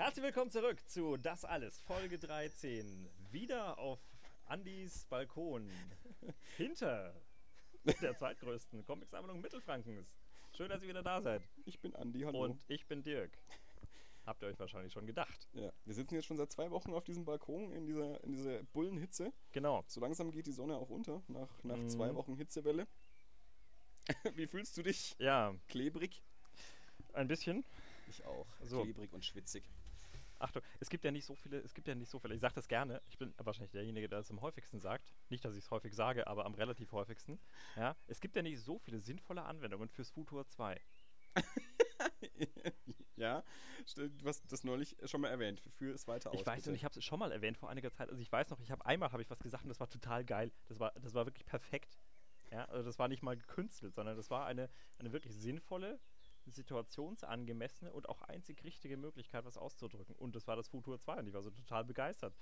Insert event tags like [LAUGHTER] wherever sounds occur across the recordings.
Herzlich willkommen zurück zu Das Alles, Folge 13. Wieder auf Andys Balkon. Hinter der zweitgrößten Comicsammlung Mittelfrankens. Schön, dass ihr wieder da seid. Ich bin Andi, hallo. Und ich bin Dirk. Habt ihr euch wahrscheinlich schon gedacht. ja, wir sitzen jetzt schon seit zwei Wochen auf diesem Balkon in dieser, in dieser Bullenhitze. Genau. So langsam geht die Sonne auch unter, nach, nach Mhm. zwei Wochen Hitzewelle. [LAUGHS] Wie fühlst du dich? Ja, Klebrig? ein bisschen. Ich auch. So. Klebrig und schwitzig. Achtung, es gibt ja nicht so viele, es gibt ja nicht so viele. Ich sage das gerne. Ich bin wahrscheinlich derjenige, der es am häufigsten sagt. Nicht, dass ich es häufig sage, aber am relativ häufigsten. Ja, es gibt ja nicht so viele sinnvolle Anwendungen fürs Futur 2. [LAUGHS] ja, du hast das neulich schon mal erwähnt. Für es weiter aus. Ich weiß und ich habe es schon mal erwähnt vor einiger Zeit. Also ich weiß noch, ich habe einmal habe ich was gesagt und das war total geil. Das war, das war wirklich perfekt. Ja, also das war nicht mal gekünstelt, sondern das war eine, eine wirklich sinnvolle, situationsangemessene und auch einzig richtige Möglichkeit, was auszudrücken. Und das war das Futur 2 und ich war so total begeistert.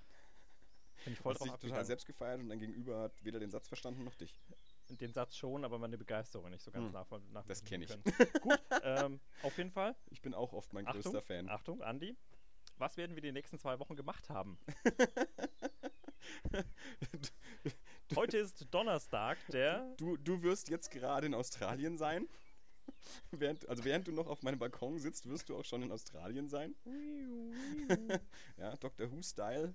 Bin ich voll hast drauf dich total selbst gefeiert und dein Gegenüber hat weder den Satz verstanden noch dich. Den Satz schon, aber meine Begeisterung nicht so ganz Hm, nachvoll nachvollziehen das kenn ich. Gut, ähm, auf jeden Fall. [LAUGHS] Ich bin auch oft mein Achtung, größter Fan. Achtung, Andi. Was werden wir die nächsten zwei Wochen gemacht haben? [LAUGHS] Heute ist Donnerstag, der. Du, du wirst jetzt gerade in Australien sein. [LAUGHS] Während, also während du noch auf meinem Balkon sitzt, wirst du auch schon in Australien sein. [LAUGHS] Ja, Dr. Who-Style.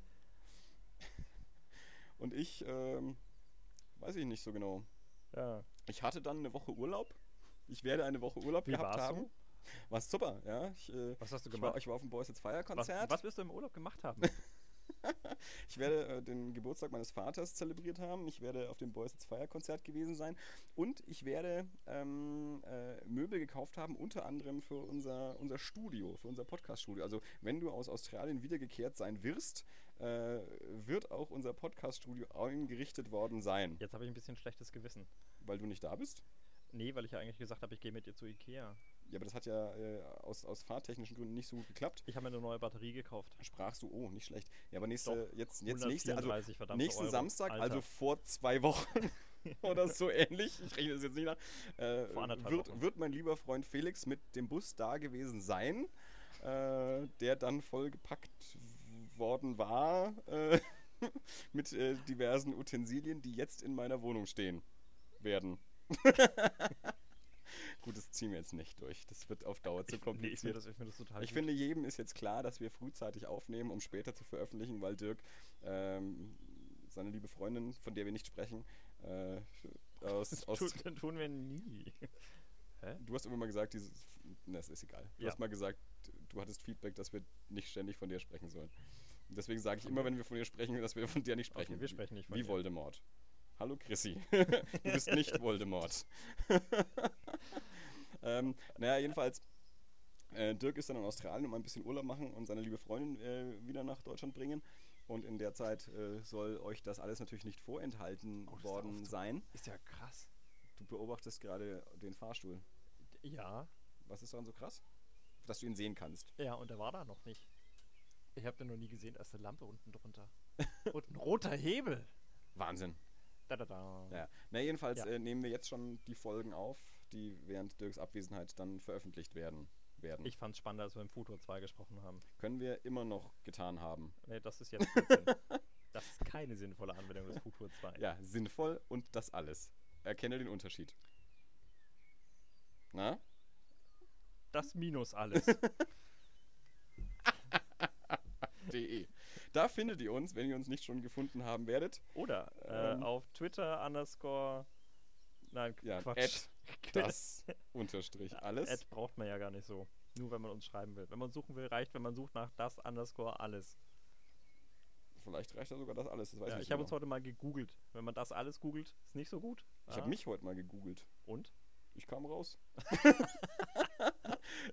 Und ich, ähm, weiß ich nicht so genau. Ja. Ich hatte dann eine Woche Urlaub. Ich werde eine Woche Urlaub Wie gehabt haben. so? War super, ja. Ich, äh, Was hast du ich war, gemacht? ich war auf dem Boys It's Fire Was, Konzert. was wirst du im Urlaub gemacht haben? [LAUGHS] [LAUGHS] Ich werde äh, den Geburtstag meines Vaters zelebriert haben. Ich werde auf dem Boys It's Fire Konzert gewesen sein. Und ich werde ähm, äh, Möbel gekauft haben, unter anderem für unser, unser Studio, für unser Podcast-Studio. Also, wenn du aus Australien wiedergekehrt sein wirst, äh, wird auch unser Podcast-Studio eingerichtet worden sein. Jetzt habe ich ein bisschen schlechtes Gewissen. Weil du nicht da bist? Nee, weil ich ja eigentlich gesagt habe, ich gehe mit dir zu Ikea. Ja, aber das hat ja äh, aus, aus fahrtechnischen Gründen nicht so gut geklappt. Ich habe mir eine neue Batterie gekauft. Sprachst du, oh, nicht schlecht. Ja, aber nächste, Doch, jetzt, jetzt nächste, also 134 verdammte nächsten Euro. Samstag, Alter. also vor zwei Wochen [LAUGHS] oder so ähnlich, ich rechne das jetzt nicht nach, äh, wird, Wochen. wird mein lieber Freund Felix mit dem Bus da gewesen sein, äh, der dann vollgepackt worden war äh, [LAUGHS] mit äh, diversen Utensilien, die jetzt in meiner Wohnung stehen werden. [LAUGHS] Gut, das ziehen wir jetzt nicht durch. Das wird auf Dauer zu Ich, nee, ich kompliziert. das, ich das Ich finde, jedem ist jetzt klar, dass wir frühzeitig aufnehmen, um später zu veröffentlichen, weil Dirk ähm, seine liebe Freundin, von der wir nicht sprechen, äh, aus, [LAUGHS] aus Tun, tun wir nie. Hä? Du hast immer mal gesagt, dieses. Ne, es ist egal. Du Ja. hast mal gesagt, du hattest Feedback, dass wir nicht ständig von dir sprechen sollen. Deswegen sage ich immer, wenn wir von dir sprechen, dass wir von dir nicht sprechen. Okay, wir sprechen nicht von Wie dir. Voldemort. Hallo Chrissy. [LAUGHS] du bist nicht Voldemort. [LAUGHS] ähm, naja, jedenfalls. Äh, Dirk ist dann in Australien, um ein bisschen Urlaub machen und seine liebe Freundin äh, wieder nach Deutschland bringen. Und in der Zeit äh, soll euch das alles natürlich nicht vorenthalten Oh, worden du. sein. Ist ja krass. Du beobachtest gerade den Fahrstuhl. Ja. Was ist daran so krass? Dass du ihn sehen kannst. Ja, und er war da noch nicht. Ich habe den noch nie gesehen, da ist eine Lampe unten drunter. [LAUGHS] und ein roter Hebel. Wahnsinn. Da, da, da. Ja. Na, jedenfalls Ja. äh, nehmen wir jetzt schon die Folgen auf, die während Dirks Abwesenheit dann veröffentlicht werden. werden. Ich fand's spannender, als wir im Futur 2 gesprochen haben. Können wir immer noch getan haben. Nee, das ist jetzt. [LAUGHS] Das ist keine sinnvolle Anwendung des Futur 2. Ja, sinnvoll und das alles. Erkenne den Unterschied. Na? Das minus alles. [LAUGHS] De. Da findet ihr uns, wenn ihr uns nicht schon gefunden haben werdet. Oder äh, Ähm. auf Twitter underscore. Nein, Ja, Quatsch. [LAUGHS] Das unterstrich alles. Ad braucht man ja gar nicht so. Nur wenn man uns schreiben will. Wenn man suchen will, reicht, wenn man sucht nach das underscore alles. Vielleicht reicht da sogar das alles. Das weiß Ja, nicht ich habe so uns genau. heute mal gegoogelt. Wenn man das alles googelt, ist nicht so gut. Ich Ah. habe mich heute mal gegoogelt. Und? Ich kam raus. [LAUGHS]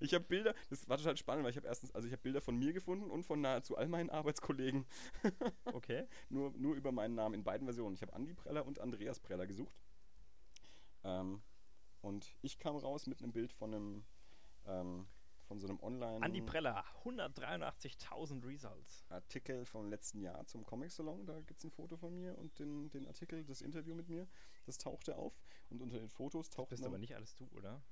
ich habe Bilder, das war total spannend, weil ich habe erstens, also ich habe Bilder von mir gefunden und von nahezu all meinen Arbeitskollegen. [LAUGHS] Okay. nur, nur über meinen Namen in beiden Versionen. Ich habe Andi Preller und Andreas Preller gesucht. Ähm, und ich kam raus mit einem Bild von einem, ähm, von so einem Online Andi Preller, 183.000 Results. Artikel vom letzten Jahr zum Comic Salon. Da gibt es ein Foto von mir und den, den Artikel, das Interview mit mir. Das tauchte auf. Und unter den Fotos taucht Bist aber nicht alles du, oder?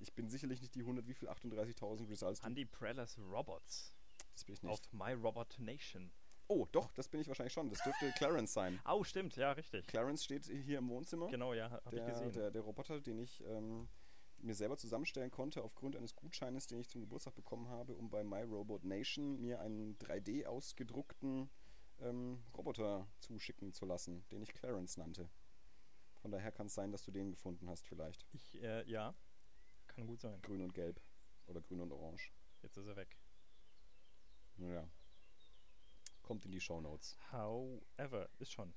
Ich bin sicherlich nicht die 100, wie viel? 38.000 Results. Andy Prellers Robots. Das bin ich nicht. Auf My Robot Nation. Oh, doch, das bin ich wahrscheinlich schon. Das dürfte Clarence sein. [LAUGHS] Oh, stimmt, ja, richtig. Clarence steht hier im Wohnzimmer. Genau, ja, ich der, gesehen. der, der Roboter, den ich ähm, mir selber zusammenstellen konnte aufgrund eines Gutscheines, den ich zum Geburtstag bekommen habe, um bei My Robot Nation mir einen 3D ausgedruckten ähm, Roboter zuschicken zu lassen, den ich Clarence nannte. Von daher kann es sein, dass du den gefunden hast vielleicht. Ich, äh, ja, kann gut sein. Grün und gelb. Oder grün und orange. Jetzt ist er weg. Naja. Kommt in die Shownotes. However, ist schon.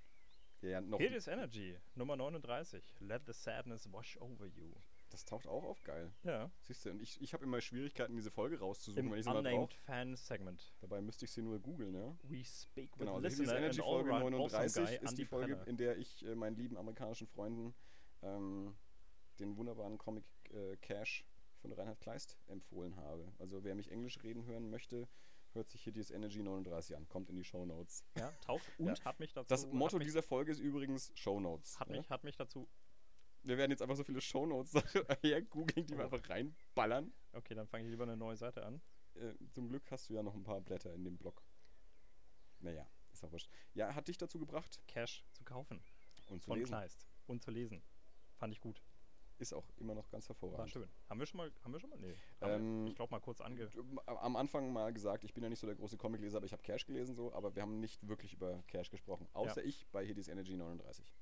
Ja, ja, noch. Here is Energy, Nummer 39. Let the sadness wash over you. Das taucht auch auf, geil. Ja. Siehst du, und ich, ich habe immer Schwierigkeiten, diese Folge rauszusuchen, Im wenn ich sie mal brauche. Unnamed Fan Segment. Dabei müsste ich sie nur googeln, ja. We speak with Genau, also listener Energy Folge all-round awesome 39 guy, ist Andy die Folge, Brenner. in der ich äh, meinen lieben amerikanischen Freunden ähm, den wunderbaren Comic äh, Cash von Reinhard Kleist empfohlen habe. Also wer mich Englisch reden hören möchte, hört sich hier dieses Energy 39 an. Kommt in die Show Notes. Ja, taucht [LAUGHS] und hat mich dazu. Das Motto dieser Folge ist übrigens Show Notes. hat ja? mich, hat mich dazu. Wir werden jetzt einfach so viele Show Notes [LAUGHS] hergoogeln, die wir Oh. einfach reinballern. Okay, dann fange ich lieber eine neue Seite an. Äh, zum Glück hast du ja noch ein paar Blätter in dem Blog. Naja, ist auch wurscht. Ja, hat dich dazu gebracht Cash zu kaufen. und zu von lesen. Kleist. Und zu lesen. Fand ich gut. Ist auch immer noch ganz War hervorragend. schön. Haben wir schon mal. Haben wir schon mal? Nee. Ähm, ich glaube mal kurz ange. am Anfang mal gesagt, ich bin ja nicht so der große Comicleser, aber ich habe Cash gelesen so, aber wir haben nicht wirklich über Cash gesprochen. Außer ich bei Hades Energy 39.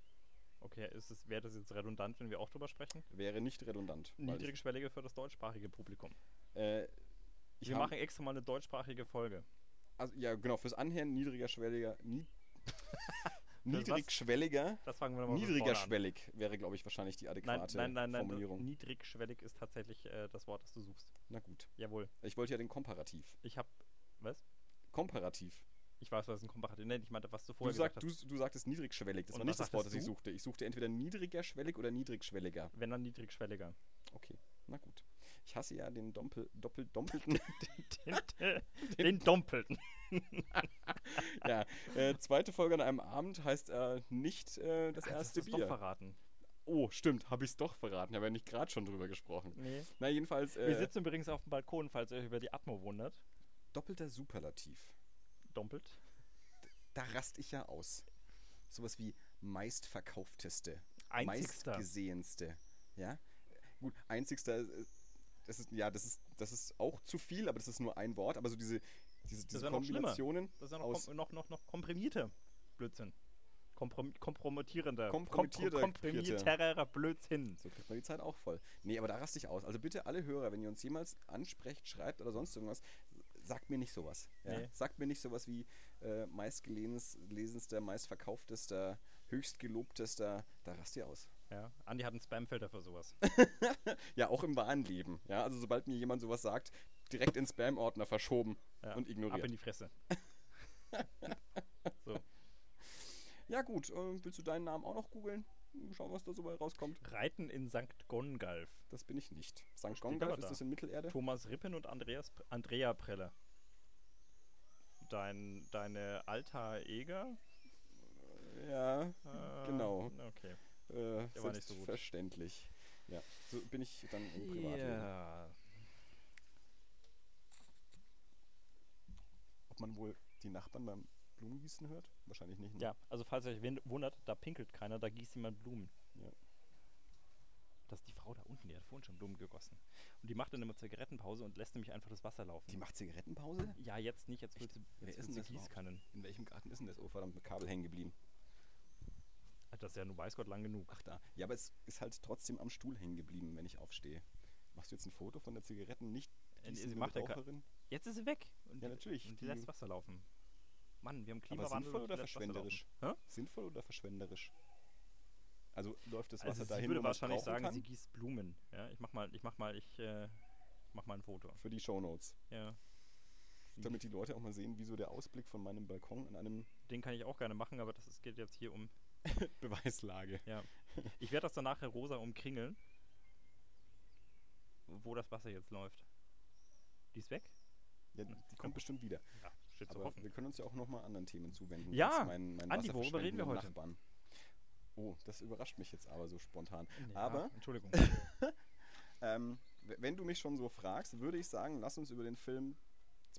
Okay, ist es, wäre das jetzt redundant, wenn wir auch drüber sprechen? Wäre nicht redundant. Niedrigschwellige für das deutschsprachige Publikum. Äh, wir machen extra mal eine deutschsprachige Folge. also, ja genau, fürs Anhören niedriger schwelliger, nie, was? [LAUGHS] niedrigschwelliger, Das fangen wir nochmal niedriger schwellig wäre, glaube ich, wahrscheinlich die adäquate nein, nein, nein. Formulierung. Niedrigschwellig ist tatsächlich äh, das Wort, das du suchst. Na gut. Jawohl. Ich wollte ja den Komparativ. Ich habe. Was? Komparativ. Ich weiß, was ein Komparativ Nein, ich meinte, was du Du, vorher sag, gesagt hast. du, du sagtest niedrigschwellig. Das Und war nicht das Wort, das ich du? suchte. Ich suchte entweder niedriger schwellig oder niedrigschwelliger. Wenn dann niedrigschwelliger. Okay, na gut. Ich hasse ja den Doppel, Doppel, Doppelten. [LAUGHS] [LAUGHS] Den, den, den Dompelten. [LAUGHS] ja, äh, zweite Folge an einem Abend heißt äh, nicht äh, das hast erste doch Bier. verraten. Oh, stimmt, habe ich es doch verraten. Habe ja nicht gerade schon drüber gesprochen. Nee. Na, jedenfalls Wir äh, sitzen übrigens auf dem Balkon, falls ihr euch über die Atmo wundert. doppelter Superlativ. Dompelt. Da rast ich ja aus. Sowas wie meistverkaufteste, Einzigster. meistgesehenste. Ja? Gut, einzigster, äh, das ist, ja, das ist, das ist auch zu viel, aber das ist nur ein Wort. Aber so diese, diese, diese noch schlimmer. Kombinationen Das ist ja noch, kom noch, noch, noch komprimierter Blödsinn. Komprom kompromittierender. Kompromittierter Kom komprimierterer Blödsinn. So kriegt man die Zeit auch voll. Nee, aber da raste ich aus. Also bitte alle Hörer, wenn ihr uns jemals ansprecht, schreibt oder sonst irgendwas, sagt mir nicht sowas. Ja? Nee. Sagt mir nicht sowas wie äh, meistgelesenster, meistverkauftester, höchstgelobtester. Da rast ihr aus. Ja, Andi hat einen Spamfilter für sowas. [LAUGHS] Ja, auch im wahren Leben. Ja, also sobald mir jemand sowas sagt, direkt in Spam-Ordner verschoben Ja, und Ab ignoriert. in die Fresse. [LAUGHS] so. Ja gut, äh, willst du deinen Namen auch noch googeln? Schauen, was da so bei rauskommt. Reiten in St. Gongalf. Das bin ich nicht. St. Gongalf, ist da. das in Mittelerde? Thomas Rippen und Andreas, Andrea Preller. Dein, deine Alta Eger? Ja, Äh, Genau. Okay. Äh, Der war nicht so gut. selbstverständlich. Ja, so bin ich dann im Privatleben. Ja. Ob man wohl die Nachbarn beim Blumengießen hört? Wahrscheinlich nicht. Ne? ja, also falls ihr euch wundert, da pinkelt keiner, da gießt jemand Blumen. Ja. Das ist die Frau da unten, die hat vorhin schon Blumen gegossen. Und die macht dann immer Zigarettenpause und lässt nämlich einfach das Wasser laufen. Die macht Zigarettenpause? ja, jetzt nicht, jetzt wird sie, jetzt ist wird sie? Gießkannen. In welchem Garten ist denn das? Oh, verdammt, mit Kabel hängen geblieben. Das ist ja nun weiß Gott lang genug. Ach da. Ja, aber es ist halt trotzdem am Stuhl hängen geblieben, wenn ich aufstehe. Machst du jetzt ein Foto von der Zigaretten nicht? Äh, sie macht Raucherin? Jetzt ist sie weg. Und Ja, natürlich, Und die, die- lässt Wasser laufen. Mann, wir haben Aber Klimawandel. sinnvoll oder verschwenderisch? Sinnvoll oder verschwenderisch? Also läuft das Wasser Also dahin, würde man es wahrscheinlich sagen, kann? sie gießt Blumen. Ja, ich mach mal, ich mach mal, ich äh, mach mal ein Foto. Für die Shownotes. Ja. Damit die Leute auch mal sehen, wie so der Ausblick von meinem Balkon an einem Den kann ich auch gerne machen, aber das ist, geht jetzt hier um. [LAUGHS] Beweislage. Ja. Ich werde das dann nachher rosa umkringeln. Wo das Wasser jetzt läuft. Die ist weg? Ja, die kommt bestimmt wieder. Ja, steht zu Aber hoffen. wir können uns ja auch nochmal anderen Themen zuwenden. Ja, mein, mein Andi, worüber reden wir heute? Nachbarn. Oh, das überrascht mich jetzt aber so spontan. Ja, aber Entschuldigung. [LAUGHS] ähm, wenn du mich schon so fragst, würde ich sagen, lass uns über den Film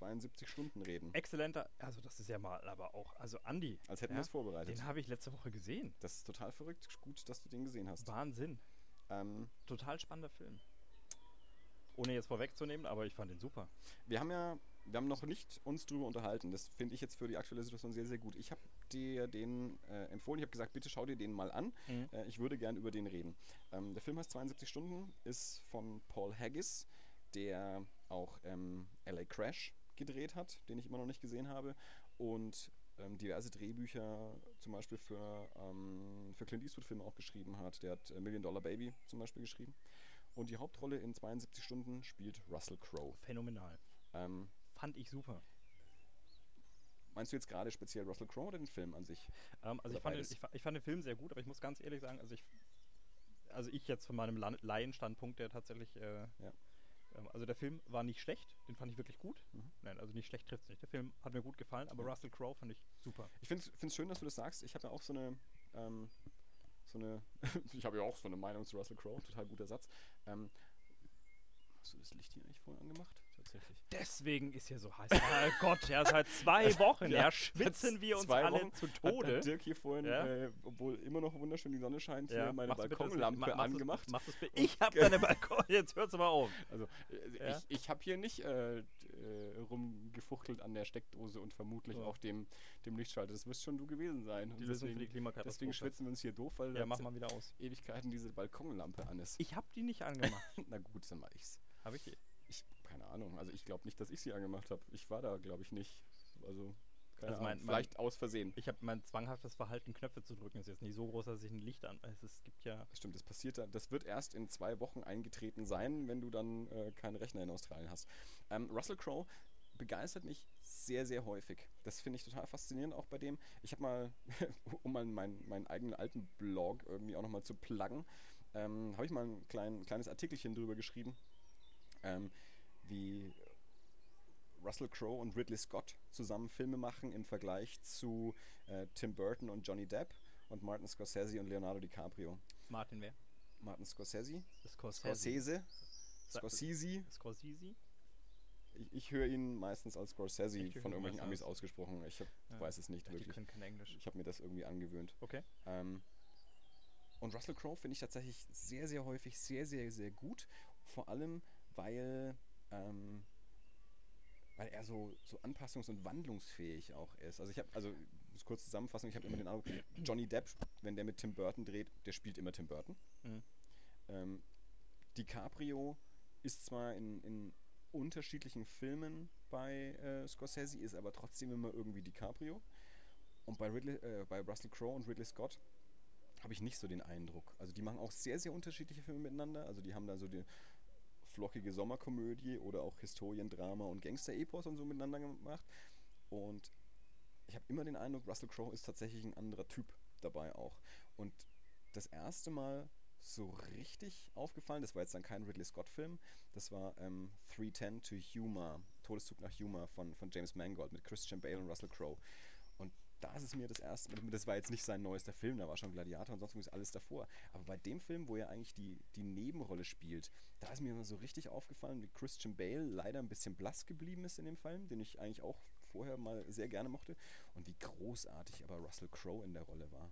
72 Stunden reden. Exzellenter, also das ist ja mal aber auch, also Andi, Als hätten ja, wir es vorbereitet. den habe ich letzte Woche gesehen. Das ist total verrückt. Gut, dass du den gesehen hast. Wahnsinn. Ähm, Total spannender Film. Ohne jetzt vorwegzunehmen, aber ich fand ihn super. wir haben ja, wir haben noch nicht uns drüber unterhalten. Das finde ich jetzt für die aktuelle Situation sehr, sehr gut. Ich habe dir den äh, empfohlen. Ich habe gesagt, bitte schau dir den mal an. Mhm. Äh, ich würde gern über den reden. Ähm, der Film heißt 72 Stunden, ist von Paul Haggis, der auch ähm, LA Crash gedreht hat, den ich immer noch nicht gesehen habe. Und ähm, diverse Drehbücher zum Beispiel für, ähm, für Clint Eastwood-Filme auch geschrieben hat. Der hat äh, Million Dollar Baby zum Beispiel geschrieben. Und die Hauptrolle in 72 Stunden spielt Russell Crowe. Phänomenal. Ähm, Fand ich super. meinst du jetzt gerade speziell Russell Crowe oder den Film an sich? Ähm, also ich fand, den, ich, ich fand den Film sehr gut, aber ich muss ganz ehrlich sagen, also ich, also ich jetzt von meinem Laienstandpunkt, der tatsächlich, äh, Ja. Ähm, also der Film war nicht schlecht, den fand ich wirklich gut. Mhm. Nein, also nicht schlecht trifft es nicht. Der Film hat mir gut gefallen, aber Ja. Russell Crowe fand ich super. Ich finde es schön, dass du das sagst. Ich habe ja auch so eine, ähm, so eine, [LAUGHS] ich habe ja auch so eine Meinung zu Russell Crowe, total guter Satz. Ähm, hast du das Licht hier eigentlich vorhin angemacht? Tatsächlich. Deswegen ist hier so heiß. Oh Gott, ja, seit zwei [LAUGHS] Wochen, ja, Ja, schwitzen wir uns alle Wochen zu Hat, Tode. hat Dirk hier vorhin, Ja. äh, obwohl immer noch wunderschön die Sonne scheint, Ja, hier meine das- Balkonlampe du's- angemacht. machst du's bitte- Ich habe [LAUGHS] deine Balkon, jetzt hört's mal auf. Also äh, ich, ich habe hier nicht äh, äh, rumgefuchtelt an der Steckdose und vermutlich auch dem, dem Lichtschalter. Das wirst schon du gewesen sein. Die Lösung für die deswegen, Klimakatastrophe. deswegen schwitzen wir uns hier doof, weil Ja, da mach mal wieder aus. Ewigkeiten diese Balkonlampe an ist. Ich habe die nicht angemacht. [LAUGHS] Na gut, dann mach ich's. Habe ich? Keine Ahnung. Also ich glaube nicht, dass ich sie angemacht habe. Ich war da, glaube ich, nicht. Also, keine Also mein- Ahnung. mein- Vielleicht aus Versehen. Ich habe mein zwanghaftes Verhalten, Knöpfe zu drücken. Ist jetzt nicht so groß, dass ich ein Licht an. Es, gibt ja. Das stimmt, das passiert dann. Das wird erst in zwei Wochen eingetreten sein, wenn du dann äh, keinen Rechner in Australien hast. Ähm, Russell Crowe begeistert mich sehr, sehr häufig. Das finde ich total faszinierend auch bei dem. Ich habe mal, [LAUGHS] um mal meinen, meinen eigenen alten Blog irgendwie auch nochmal zu pluggen, ähm, habe ich mal ein klein, kleines Artikelchen drüber geschrieben, ähm, wie Russell Crowe und Ridley Scott zusammen Filme machen im Vergleich zu äh, Tim Burton und Johnny Depp und Martin Scorsese und Leonardo DiCaprio. Martin wer? Martin Scorsese? Scorsese. Scorsese? Scorsese? Scorsese? Ich, ich höre ihn meistens als Scorsese von irgendwelchen Amis als- ausgesprochen. Ich hab, Ja. weiß es nicht Ja, die wirklich. können kein Englisch. Ich habe mir das irgendwie angewöhnt. Okay. Ähm, und Russell Crowe finde ich tatsächlich sehr, sehr häufig sehr, sehr, sehr gut. Vor allem, weil, ähm, weil er so, so anpassungs- und wandlungsfähig auch ist. Also ich habe, also kurz zusammenfassen, ich habe immer den Eindruck, Johnny Depp, wenn der mit Tim Burton dreht, der spielt immer Tim Burton. Mhm. Ähm, DiCaprio ist zwar in, in unterschiedlichen Filmen bei äh, Scorsese, ist aber trotzdem immer irgendwie DiCaprio. Und bei, Ridley, äh, bei Russell Crowe und Ridley Scott habe ich nicht so den Eindruck. Also die machen auch sehr, sehr unterschiedliche Filme miteinander. Also die haben da so die flockige Sommerkomödie oder auch Historiendrama und Gangster-Epos und so miteinander gemacht. Und ich habe immer den Eindruck, Russell Crowe ist tatsächlich ein anderer Typ dabei auch. Und das erste Mal so richtig aufgefallen, das war jetzt dann kein Ridley Scott-Film, das war ähm, 310 to Humor, Todeszug nach Humor von, von James Mangold mit Christian Bale und Russell Crowe. Da ist es mir das erste Mal, das war jetzt nicht sein neuester Film, da war schon Gladiator und sonst was alles davor. Aber bei dem Film, wo er eigentlich die, die Nebenrolle spielt, da ist mir immer so richtig aufgefallen, wie Christian Bale leider ein bisschen blass geblieben ist in dem Film, den ich eigentlich auch vorher mal sehr gerne mochte. Und wie großartig aber Russell Crowe in der Rolle war.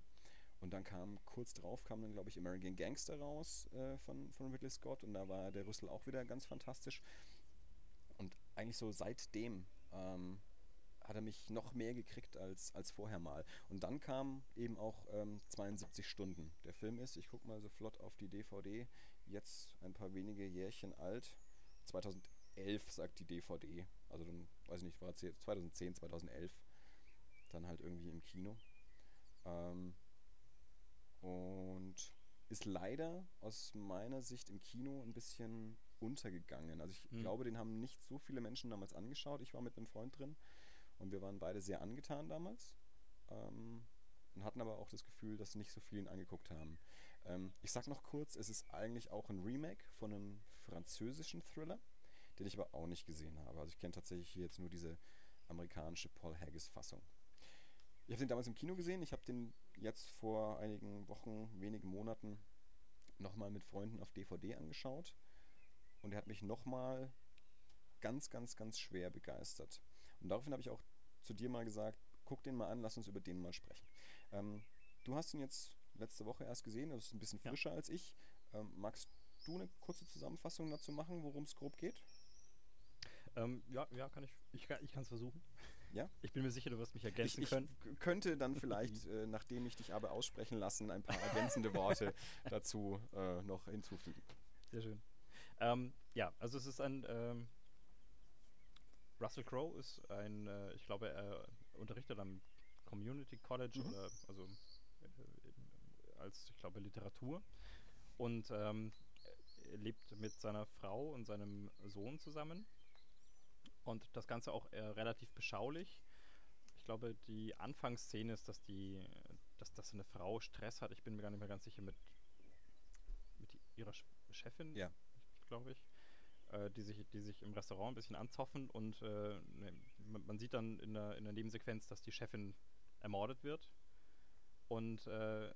Und dann kam kurz drauf, kam dann, glaube ich, American Gangster raus äh, von, von Ridley Scott und da war der Russell auch wieder ganz fantastisch. Und eigentlich so seitdem ähm, hat er mich noch mehr gekriegt als, als vorher mal. Und dann kam eben auch ähm, 72 Stunden. Der Film ist, ich gucke mal so flott auf die DVD, jetzt ein paar wenige Jährchen alt. 2011 sagt die DVD. Also dann, weiß ich nicht, war es 2010, 2011. Dann halt irgendwie im Kino. Ähm, und ist leider aus meiner Sicht im Kino ein bisschen untergegangen. Also ich Hm. glaube, den haben nicht so viele Menschen damals angeschaut. Ich war mit einem Freund drin und wir waren beide sehr angetan damals. Ähm, und hatten aber auch das Gefühl, dass nicht so viele ihn angeguckt haben. Ähm, ich sag noch kurz, es ist eigentlich auch ein Remake von einem französischen Thriller, den ich aber auch nicht gesehen habe. Also ich kenne tatsächlich hier jetzt nur diese amerikanische Paul Haggis-Fassung. Ich habe den damals im Kino gesehen. Ich habe den jetzt vor einigen Wochen, wenigen Monaten nochmal mit Freunden auf DVD angeschaut. Und er hat mich nochmal ganz, ganz, ganz schwer begeistert. Und daraufhin habe ich auch zu dir mal gesagt, guck den mal an, lass uns über den mal sprechen. Ähm, du hast ihn jetzt letzte Woche erst gesehen, das ist ein bisschen Ja. frischer als ich. Ähm, magst du eine kurze Zusammenfassung dazu machen, worum es grob geht? Ähm, ja, ja, kann ich. Ich, kann- ich kann es versuchen. Ja? Ich bin mir sicher, du wirst mich Ich, ergänzen ich können. k- könnte dann vielleicht, [LAUGHS] äh, nachdem ich dich aber aussprechen lassen, ein paar ergänzende Worte dazu äh, noch hinzufügen. Sehr schön. Ähm, ja, also es ist ein. Ähm, Russell Crowe ist ein, äh, ich glaube, er unterrichtet am Community College Mhm. oder also äh, als, ich glaube, Literatur. Und ähm, er lebt mit seiner Frau und seinem Sohn zusammen. Und das Ganze auch äh, relativ beschaulich. Ich glaube, die Anfangsszene ist, dass die, dass, dass eine Frau Stress hat. Ich bin mir gar nicht mehr ganz sicher mit, mit ihrer Sch- Chefin, Ja. glaube ich, äh, die, sich, die sich im Restaurant ein bisschen anzoffen und äh, ne, man, sieht dann in der, in der Nebensequenz, dass die Chefin ermordet wird. Und äh,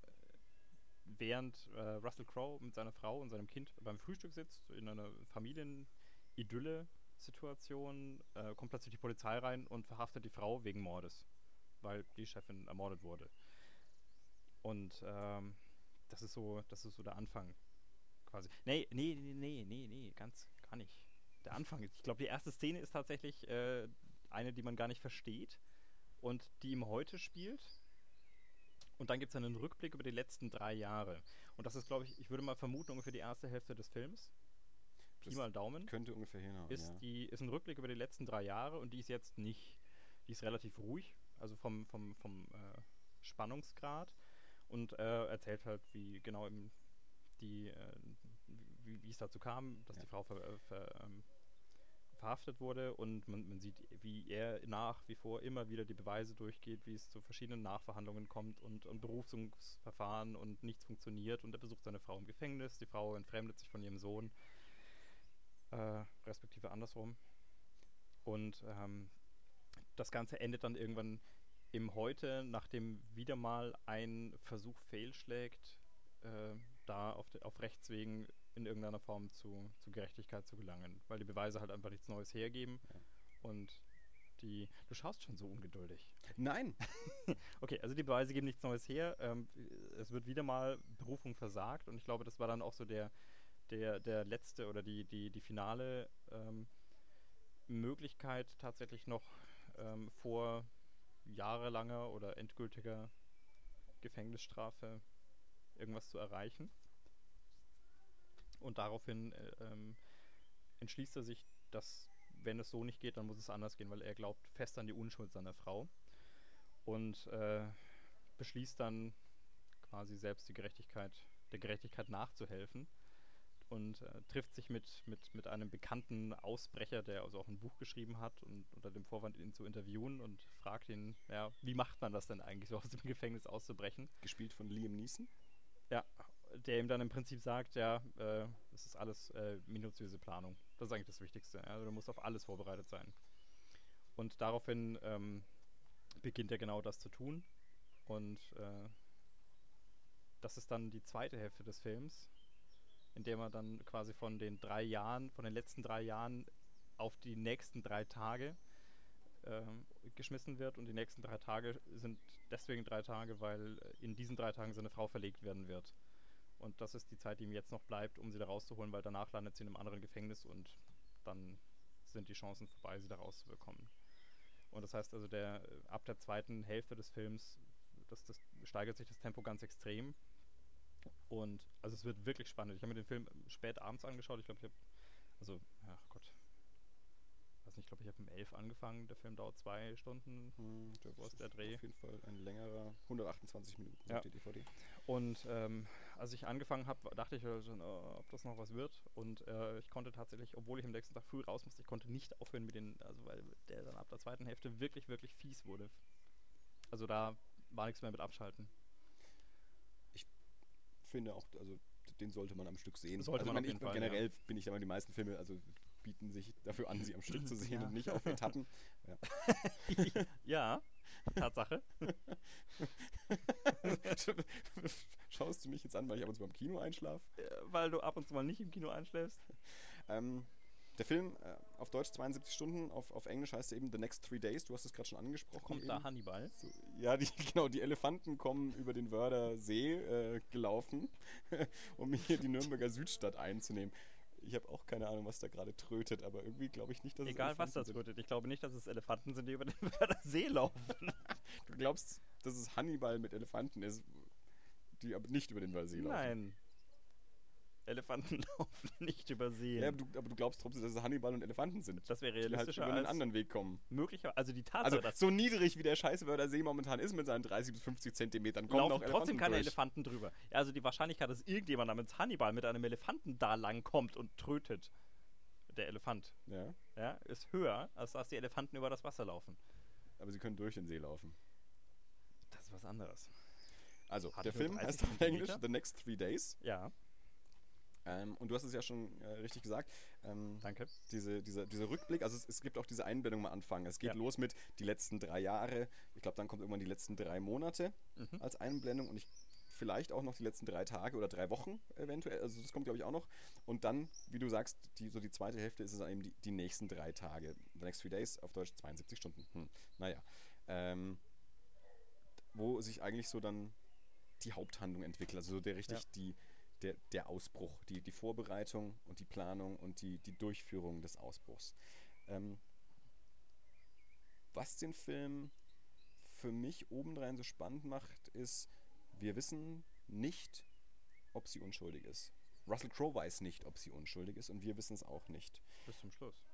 während äh, Russell Crowe mit seiner Frau und seinem Kind beim Frühstück sitzt, in einer Familienidylle-Situation, äh, kommt plötzlich die Polizei rein und verhaftet die Frau wegen Mordes, weil die Chefin ermordet wurde. Und ähm, das ist so, das ist so der Anfang quasi. Nee, nee, nee, nee, nee, nee, ganz gar nicht. Der Anfang. Ich glaube, die erste Szene ist tatsächlich äh, eine, die man gar nicht versteht und die im Heute spielt. Und dann gibt es einen Rückblick über die letzten drei Jahre. Und das ist, glaube ich, ich würde mal vermuten, ungefähr die erste Hälfte des Films. Pi mal Daumen. Könnte ungefähr hinhauen. Ist, ja. die, ist ein Rückblick über die letzten drei Jahre und die ist jetzt nicht, die ist relativ ruhig, also vom, vom, vom äh, Spannungsgrad und äh, erzählt halt, wie genau eben die, äh, wie, wie es dazu kam, dass Ja. die Frau ver, äh, ver, ähm, verhaftet wurde und man, man sieht, wie er nach wie vor immer wieder die Beweise durchgeht, wie es zu verschiedenen Nachverhandlungen kommt und, und Berufungsverfahren und nichts funktioniert und er besucht seine Frau im Gefängnis, die Frau entfremdet sich von ihrem Sohn äh, respektive andersrum. Und ähm, das Ganze endet dann irgendwann im Heute, nachdem wieder mal ein Versuch fehlschlägt, äh, da auf, de, auf Rechtswegen in irgendeiner Form zu, zu Gerechtigkeit zu gelangen, weil die Beweise halt einfach nichts Neues hergeben. Ja. Und die. Du schaust schon so ungeduldig. Nein! [LAUGHS] Okay, also die Beweise geben nichts Neues her. Ähm, es wird wieder mal Berufung versagt und ich glaube, das war dann auch so der, der, der letzte oder die, die, die finale ähm, Möglichkeit, tatsächlich noch ähm, vor jahrelanger oder endgültiger Gefängnisstrafe irgendwas zu erreichen. Und daraufhin äh, ähm, entschließt er sich, dass, wenn es so nicht geht, dann muss es anders gehen, weil er glaubt fest an die Unschuld seiner Frau und äh, beschließt dann quasi selbst die Gerechtigkeit, der Gerechtigkeit nachzuhelfen und äh, trifft sich mit, mit, mit einem bekannten Ausbrecher, der also auch ein Buch geschrieben hat und unter dem Vorwand ihn zu interviewen und fragt ihn, ja, wie macht man das denn eigentlich, so aus dem [LAUGHS] Gefängnis auszubrechen? Gespielt von Liam Neeson. Ja, der ihm dann im Prinzip sagt, ja, äh, das ist alles äh, minutiöse Planung. Das ist eigentlich das Wichtigste. Also du musst auf alles vorbereitet sein. Und daraufhin ähm, beginnt er genau das zu tun. Und äh, das ist dann die zweite Hälfte des Films, in der man dann quasi von den drei Jahren, von den letzten drei Jahren auf die nächsten drei Tage ähm, geschmissen wird. Und die nächsten drei Tage sind deswegen drei Tage, weil in diesen drei Tagen seine Frau verlegt werden wird. Und das ist die Zeit, die ihm jetzt noch bleibt, um sie da rauszuholen, weil danach landet sie in einem anderen Gefängnis und dann sind die Chancen vorbei, sie da rauszubekommen. Und das heißt also, der, ab der zweiten Hälfte des Films, das, das steigert sich das Tempo ganz extrem. Und also es wird wirklich spannend. Ich habe mir den Film spät abends angeschaut. Ich glaube, ich habe, also, ach Gott, weiß nicht, ich glaube, ich habe um elf angefangen. Der Film dauert zwei Stunden. Hm, Wo ist der Dreh? Auf jeden Fall ein längerer, 128 Minuten Ja. die DVD. Und ähm, als ich angefangen habe, dachte ich äh, ob das noch was wird. Und äh, ich konnte tatsächlich, obwohl ich am nächsten Tag früh raus musste, ich konnte nicht aufhören mit den, also weil der dann ab der zweiten Hälfte wirklich, wirklich fies wurde. Also da war nichts mehr mit abschalten. Finde auch, also den sollte man am Stück sehen. Sollte also man ich meine, Fall, Generell bin ich aber die meisten Filme, also bieten sich dafür an, sie am Stück zu sehen Ja. und nicht auf Etappen. [LAUGHS] ja, Tatsache. [LAUGHS] Schaust du mich jetzt an, weil ich ab und zu beim Kino einschlafe? Äh, weil du ab und zu mal nicht im Kino einschläfst. Ähm, der Film äh, auf Deutsch 72 Stunden, auf, auf Englisch heißt er eben The Next Three Days. Du hast es gerade schon angesprochen. Kommt eben. da Hannibal? So, ja, die, [LAUGHS] genau, die Elefanten kommen über den Wörder See äh, gelaufen, um hier die Nürnberger Südstadt einzunehmen. Ich habe auch keine Ahnung, was da gerade trötet, aber irgendwie glaube ich nicht, dass Egal es was das trötet. Ich glaube nicht, dass es Elefanten sind, die über [LAUGHS] den Werder See laufen. Du glaubst, dass es Hannibal mit Elefanten ist, die aber nicht über den See laufen. Nein. Elefanten [LAUGHS] laufen nicht über See. Ja, aber, du, aber du glaubst trotzdem, dass es Hannibal und Elefanten sind. das wäre Die halt realistischer über einen anderen Weg kommen. möglicher. Also die Tatsache, Also dass so niedrig wie der scheiße Wörder See momentan ist mit seinen 30 bis 50 Zentimetern, kommen laufen noch trotzdem Elefanten keine durch. Elefanten drüber. Ja, also die Wahrscheinlichkeit, dass irgendjemand namens Hannibal mit einem Elefanten da lang kommt und trötet, der Elefant, Ja, ja, ist höher, als dass die Elefanten über das Wasser laufen. aber sie können durch den See laufen. Das ist was anderes. Also, Hat der Film 30 heißt auf Englisch? The Next Three Days. Ja, Ähm, und du hast es ja schon äh, richtig gesagt. Ähm, danke. diese, dieser, dieser Rückblick, also es, es gibt auch diese Einblendung am Anfang. Es geht Ja. los mit die letzten drei Jahre. Ich glaube, dann kommt irgendwann die letzten drei Monate Mhm. als Einblendung und ich vielleicht auch noch die letzten drei Tage oder drei Wochen eventuell. Also das kommt, glaube ich, auch noch. Und dann, wie du sagst, die, so die zweite Hälfte ist es dann eben die, die nächsten drei Tage. The next three days, auf Deutsch 72 Stunden. Hm. Naja. Ähm, wo sich eigentlich so dann die Haupthandlung entwickelt. Also so der richtig Ja. die, der, der Ausbruch, die, die Vorbereitung und die Planung und die, die Durchführung des Ausbruchs. Ähm, was den Film für mich obendrein so spannend macht, ist, wir wissen nicht, ob sie unschuldig ist. Russell Crowe weiß nicht, ob sie unschuldig ist und wir wissen es auch nicht Bis zum Schluss.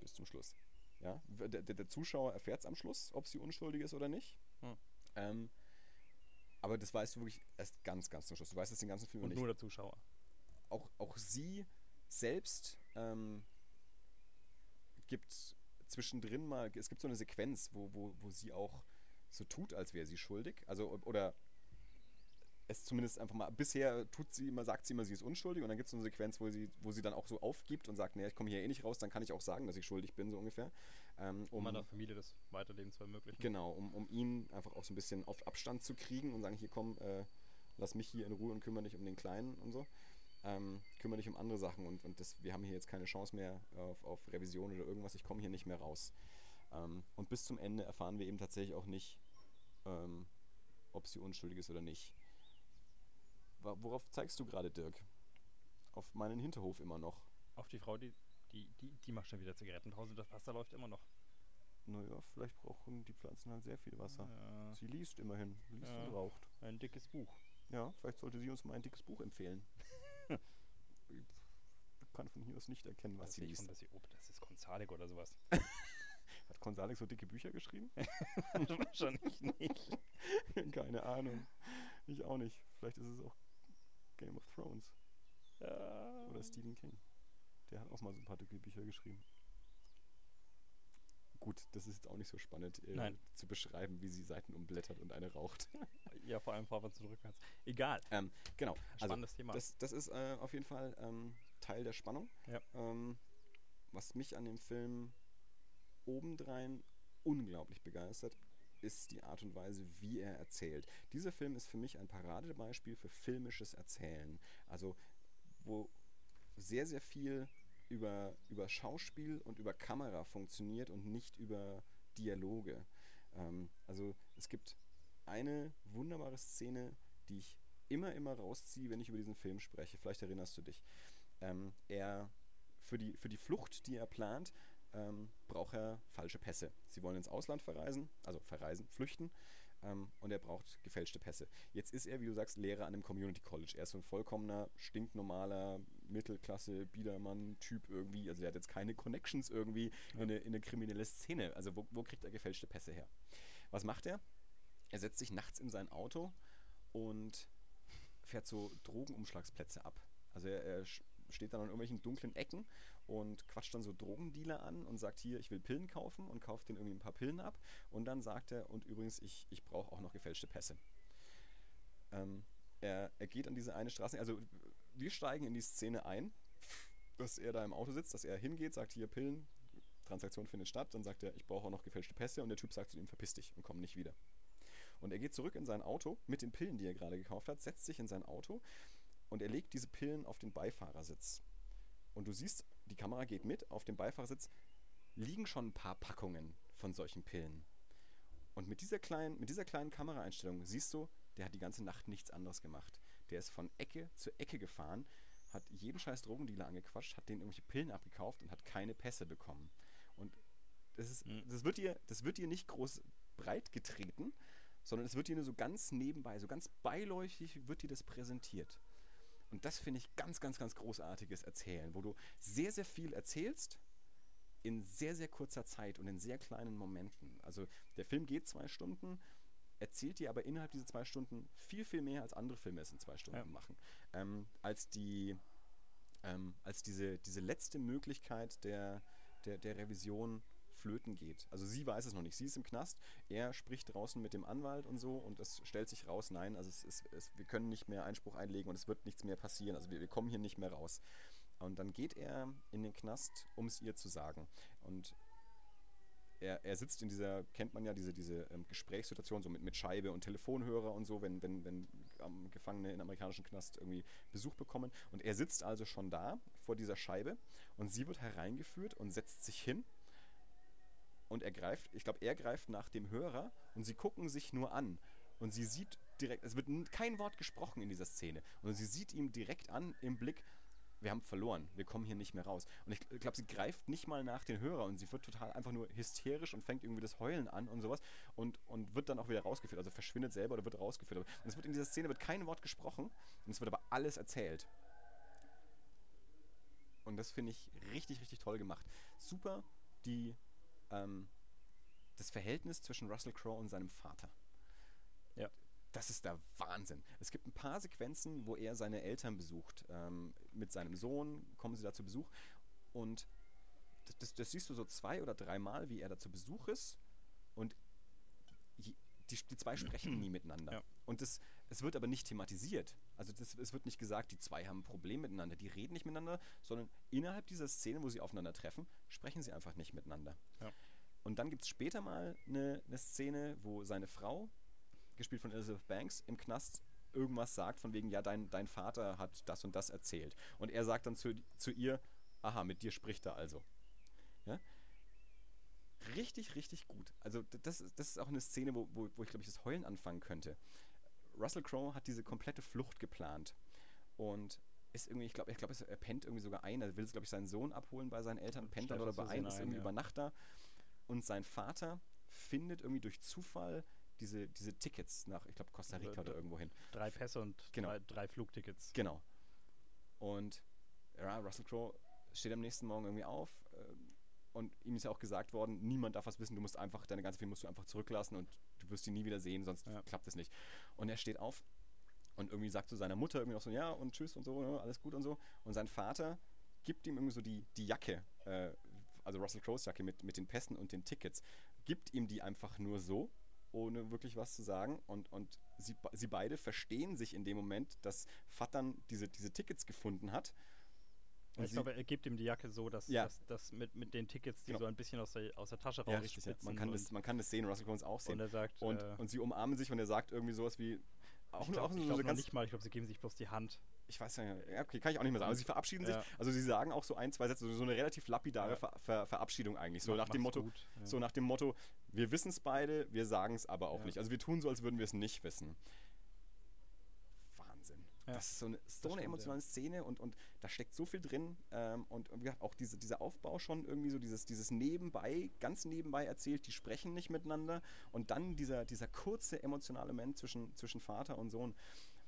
bis zum Schluss. Ja? Der, der, Zuschauer erfährt es am Schluss, ob sie unschuldig ist oder nicht. Hm. Ähm, aber das weißt du wirklich erst ganz, ganz zum Schluss. Du weißt es den ganzen Film Und nicht. nur der Zuschauer. Auch, auch sie selbst ähm, gibt zwischendrin mal, es gibt so eine Sequenz, wo, wo, wo sie auch so tut, als wäre sie schuldig. Also, oder es zumindest einfach mal, bisher tut sie immer, sagt sie immer, sie ist unschuldig und dann gibt es so eine Sequenz, wo sie, wo sie dann auch so aufgibt und sagt, nee, ich komme hier eh nicht raus, dann kann ich auch sagen, dass ich schuldig bin, so ungefähr. Ähm, Um meiner Familie das Weiterleben zu ermöglichen. Genau, um, um ihn einfach auch so ein bisschen auf Abstand zu kriegen und sagen, hier komm, äh, lass mich hier in Ruhe und kümmere dich um den Kleinen und so. Ähm, kümmere dich um andere Sachen und, und das, wir haben hier jetzt keine Chance mehr auf, auf Revision oder irgendwas, ich komme hier nicht mehr raus. Ähm, und bis zum Ende erfahren wir eben tatsächlich auch nicht, ähm, ob sie unschuldig ist oder nicht. Worauf zeigst du gerade, Dirk? Auf meinen Hinterhof immer noch. Auf die Frau, die, die, die, die macht schon wieder Zigarettenpause, das Wasser läuft immer noch. Naja, vielleicht brauchen die Pflanzen halt sehr viel Wasser. Ja, Sie liest immerhin, liest Ja. und raucht. ein dickes Buch. Ja, vielleicht sollte sie uns mal ein dickes Buch empfehlen. ich [LAUGHS] kann von hier aus nicht erkennen, was Das sie liest. schon, dass sie, oh, das ist Gonzalik oder sowas. [LAUGHS] Hat González so dicke Bücher geschrieben? [LAUGHS] Wahrscheinlich nicht. Keine Ahnung. Ich auch nicht. Vielleicht ist es auch Game of Thrones Ja. oder Stephen King. Der hat auch mal so ein paar Bücher geschrieben. Gut, das ist jetzt auch nicht so spannend äh, zu beschreiben, wie sie Seiten umblättert und eine raucht. [LAUGHS] Ja, vor allem vorwärts und rückwärts. Egal. ähm, genau. Also, Spannendes Thema. Das, das ist äh, auf jeden Fall ähm, Teil der Spannung. Ja. Ähm, was mich an dem Film obendrein unglaublich begeistert, ist die Art und Weise, wie er erzählt. Dieser Film ist für mich ein Paradebeispiel für filmisches Erzählen. Also, wo sehr, sehr viel über, über Schauspiel und über Kamera funktioniert und nicht über Dialoge. Ähm, also, es gibt eine wunderbare Szene, die ich immer, immer rausziehe, wenn ich über diesen Film spreche. Vielleicht erinnerst du dich. Ähm, er für die, für die Flucht, die er plant, ähm, braucht er falsche Pässe. Sie wollen ins Ausland verreisen, also verreisen, flüchten, ähm, und er braucht gefälschte Pässe. Jetzt ist er, wie du sagst, Lehrer an einem Community College. Er ist so ein vollkommener, stinknormaler, Mittelklasse, Biedermann-Typ irgendwie. Also er hat jetzt keine Connections irgendwie in, eine, in eine kriminelle Szene. Also wo, wo kriegt er gefälschte Pässe her? Was macht er? Er setzt sich nachts in sein Auto und fährt so Drogenumschlagsplätze ab. Also er, er steht dann an irgendwelchen dunklen Ecken und quatscht dann so Drogendealer an und sagt hier, ich will Pillen kaufen und kauft den irgendwie ein paar Pillen ab. Und dann sagt er, und übrigens, ich, ich brauche auch noch gefälschte Pässe. Ähm, er, er geht an diese eine Straße, also wir steigen in die Szene ein, dass er da im Auto sitzt, dass er hingeht, sagt hier Pillen, Transaktion findet statt, dann sagt er, ich brauche auch noch gefälschte Pässe und der Typ sagt zu ihm, verpiss dich und komm nicht wieder. Und er geht zurück in sein Auto mit den Pillen, die er gerade gekauft hat, setzt sich in sein Auto und er legt diese Pillen auf den Beifahrersitz. Und du siehst die Kamera geht mit, auf dem Beifahrersitz liegen schon ein paar Packungen von solchen Pillen. Und mit dieser kleinen, mit dieser kleinen Kameraeinstellung siehst du, der hat die ganze Nacht nichts anderes gemacht. Der ist von Ecke zu Ecke gefahren, hat jeden scheiß Drogendealer angequatscht, hat denen irgendwelche Pillen abgekauft und hat keine Pässe bekommen. Und das, ist, Mhm. das, wird dir, das wird dir nicht groß breit getreten, sondern es wird dir nur so ganz nebenbei, so ganz beiläufig wird dir das präsentiert. Und das finde ich ganz, ganz, ganz großartiges Erzählen, wo du sehr, sehr viel erzählst in sehr, sehr kurzer Zeit und in sehr kleinen Momenten. Also der Film geht zwei Stunden, erzählt dir aber innerhalb dieser zwei Stunden viel, viel mehr, als andere Filme es in zwei Stunden Ja. machen. Ähm, als die, ähm, als diese, diese letzte Möglichkeit der, der, der Revision flöten geht. Also sie weiß es noch nicht. Sie ist im Knast, er spricht draußen mit dem Anwalt und so und es stellt sich raus, nein, also es ist, es, wir können nicht mehr Einspruch einlegen und es wird nichts mehr passieren. Also wir, wir kommen hier nicht mehr raus. Und dann geht er in den Knast, um es ihr zu sagen. Und er, er sitzt in dieser, kennt man ja, diese, diese ähm, Gesprächssituation so mit, mit Scheibe und Telefonhörer und so, wenn, wenn, wenn ähm, Gefangene in amerikanischen Knast irgendwie Besuch bekommen. Und er sitzt also schon da vor dieser Scheibe und sie wird hereingeführt und setzt sich hin und er greift, ich glaube, er greift nach dem Hörer und sie gucken sich nur an. Und sie sieht direkt, es wird kein Wort gesprochen in dieser Szene. Und sie sieht ihm direkt an im Blick, wir haben verloren, wir kommen hier nicht mehr raus. Und ich glaube, sie greift nicht mal nach den Hörer und sie wird total einfach nur hysterisch und fängt irgendwie das Heulen an und sowas und, und wird dann auch wieder rausgeführt. Also verschwindet selber oder wird rausgeführt. Und es wird in dieser Szene wird kein Wort gesprochen und es wird aber alles erzählt. Und das finde ich richtig, richtig toll gemacht. Super die, ähm, das Verhältnis zwischen Russell Crowe und seinem Vater. Ja. Das ist der Wahnsinn. Es gibt ein paar Sequenzen, wo er seine Eltern besucht. Ähm, mit seinem Sohn kommen sie da zu Besuch. Und das, das, das siehst du so zwei oder dreimal, wie er da zu Besuch ist. Und die, die zwei sprechen nie miteinander. Ja. Und das, es wird aber nicht thematisiert. Also das, es wird nicht gesagt, die zwei haben ein Problem miteinander. Die reden nicht miteinander, sondern innerhalb dieser Szene, wo sie aufeinander treffen, sprechen sie einfach nicht miteinander. Ja. Und dann gibt es später mal eine, eine Szene, wo seine Frau, gespielt von Elizabeth Banks, im Knast irgendwas sagt, von wegen, ja, dein, dein Vater hat das und das erzählt. Und er sagt dann zu, zu ihr, aha, mit dir spricht er also. Ja? Richtig, richtig gut. Also das, ist- das ist auch eine Szene, wo, wo, wo ich, glaube ich, das Heulen anfangen könnte. Russell Crowe hat diese komplette Flucht geplant und ist irgendwie, ich glaube, ich glaube, er pennt irgendwie sogar ein. Er will, glaube ich, seinen Sohn abholen bei seinen Eltern, pennt dann oder bei Versehen ein, ist irgendwie ja. über Nacht da. Und sein Vater findet irgendwie durch Zufall diese, diese Tickets nach, ich glaube, Costa Rica Äh, oder irgendwo hin. Drei Pässe und Genau. drei, drei Flugtickets. Genau. Und ja, Russell Crowe steht am nächsten Morgen irgendwie auf ähm, und ihm ist ja auch gesagt worden, niemand darf was wissen, du musst einfach, deine ganze Film musst du einfach zurücklassen und du wirst ihn nie wieder sehen, sonst Ja. klappt es nicht. Und er steht auf und irgendwie sagt zu seiner Mutter irgendwie noch so, ja und tschüss und so, ja, alles gut und so. Und sein Vater gibt ihm irgendwie so die, die Jacke, äh, also Russell Crowe's Jacke mit, mit den Pässen und den Tickets, gibt ihm die einfach nur so, ohne wirklich was zu sagen. Und, und sie, sie beide verstehen sich in dem Moment, dass Vattern diese, diese Tickets gefunden hat. Und ich glaube, er gibt ihm die Jacke so, dass, Ja. dass, dass mit, mit den Tickets, die Genau. so ein bisschen aus der, aus der Tasche ja, richtig, ja. rausspitzen Man, kann das, man kann das sehen, Russell Crowe auch sehen. und er sagt, Und, äh, und sie umarmen sich und er sagt irgendwie sowas wie, auch ich auch nur glaub so ganz nicht mal, ich glaube, sie geben sich bloß die Hand. ich weiß ja, okay, kann ich auch nicht mehr sagen. Aber sie verabschieden sich, Ja. also sie sagen auch so ein, zwei Sätze, so eine relativ lapidare Ja. Ver Ver Verabschiedung eigentlich. So Mach- nach dem Motto, gut, ja. so nach dem Motto, wir wissen es beide, wir sagen es aber auch nicht. Also wir tun so, als würden wir es nicht wissen. Ja, Das ist so eine, so eine stimmt, emotionale Szene und, und da steckt so viel drin. Ähm, und, und wie gesagt, auch diese, dieser Aufbau schon irgendwie so dieses, dieses Nebenbei, ganz nebenbei erzählt, die sprechen nicht miteinander. Und dann dieser, dieser kurze emotionale Moment zwischen, zwischen Vater und Sohn,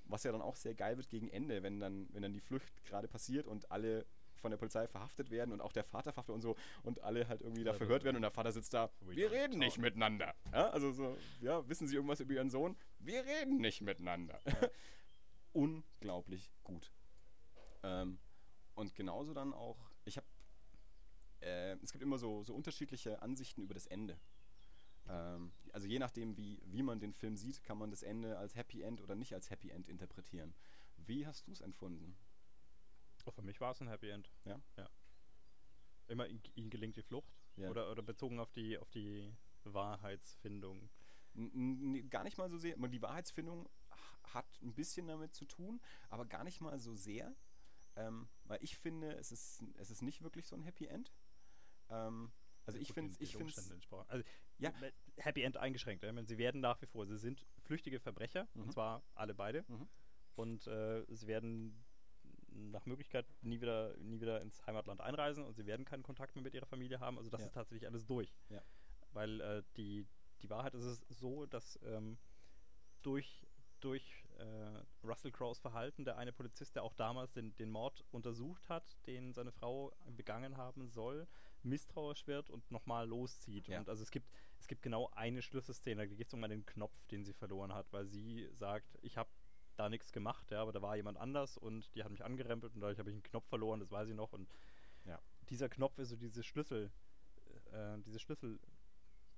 was ja dann auch sehr geil wird gegen Ende, wenn dann, wenn dann die Flucht gerade passiert und alle von der Polizei verhaftet werden und auch der Vater verhaftet und so und alle halt irgendwie da Ja, verhört werden und der Vater sitzt da, wir reden nicht miteinander. Ja, also so, ja, wissen Sie irgendwas über Ihren Sohn? Wir reden nicht miteinander. [LAUGHS] Unglaublich gut. Ähm, und genauso dann auch, ich habe, äh, es gibt immer so, so unterschiedliche Ansichten über das Ende. Ähm, also je nachdem, wie, wie man den Film sieht, kann man das Ende als Happy End oder nicht als Happy End interpretieren. Wie hast du es empfunden? Oh, für mich war es ein Happy End. Ja? Ja. Immer ihm gelingt die Flucht. Ja. Oder, oder bezogen auf die, auf die Wahrheitsfindung. N- gar nicht mal so sehr. Die Wahrheitsfindung hat ein bisschen damit zu tun, aber gar nicht mal so sehr. ähm, weil ich finde, es ist, es ist nicht wirklich so ein Happy End. Ähm, also ich finde ich finde also ja. Happy End eingeschränkt. Ja? Sie werden nach wie vor, sie sind flüchtige Verbrecher, mhm. und zwar alle beide. Mhm. Und äh, sie werden nach Möglichkeit nie wieder, nie wieder ins Heimatland einreisen und sie werden keinen Kontakt mehr mit ihrer Familie haben. Also das ja. ist tatsächlich alles durch. Ja. Weil äh, die, die Wahrheit ist es so, dass ähm, durch, durch äh, Russell Crowes Verhalten, der eine Polizist, der auch damals den, den Mord untersucht hat, den seine Frau begangen haben soll, misstrauisch wird und nochmal loszieht. Ja. Und also es gibt, es gibt genau eine Schlüsselszene, da geht es um einen Knopf, den sie verloren hat, weil sie sagt, ich habe da nichts gemacht, ja, aber da war jemand anders und die hat mich angerempelt und dadurch habe ich einen Knopf verloren, das weiß ich noch. Und ja. dieser Knopf ist so diese Schlüssel, äh, diese Schlüssel.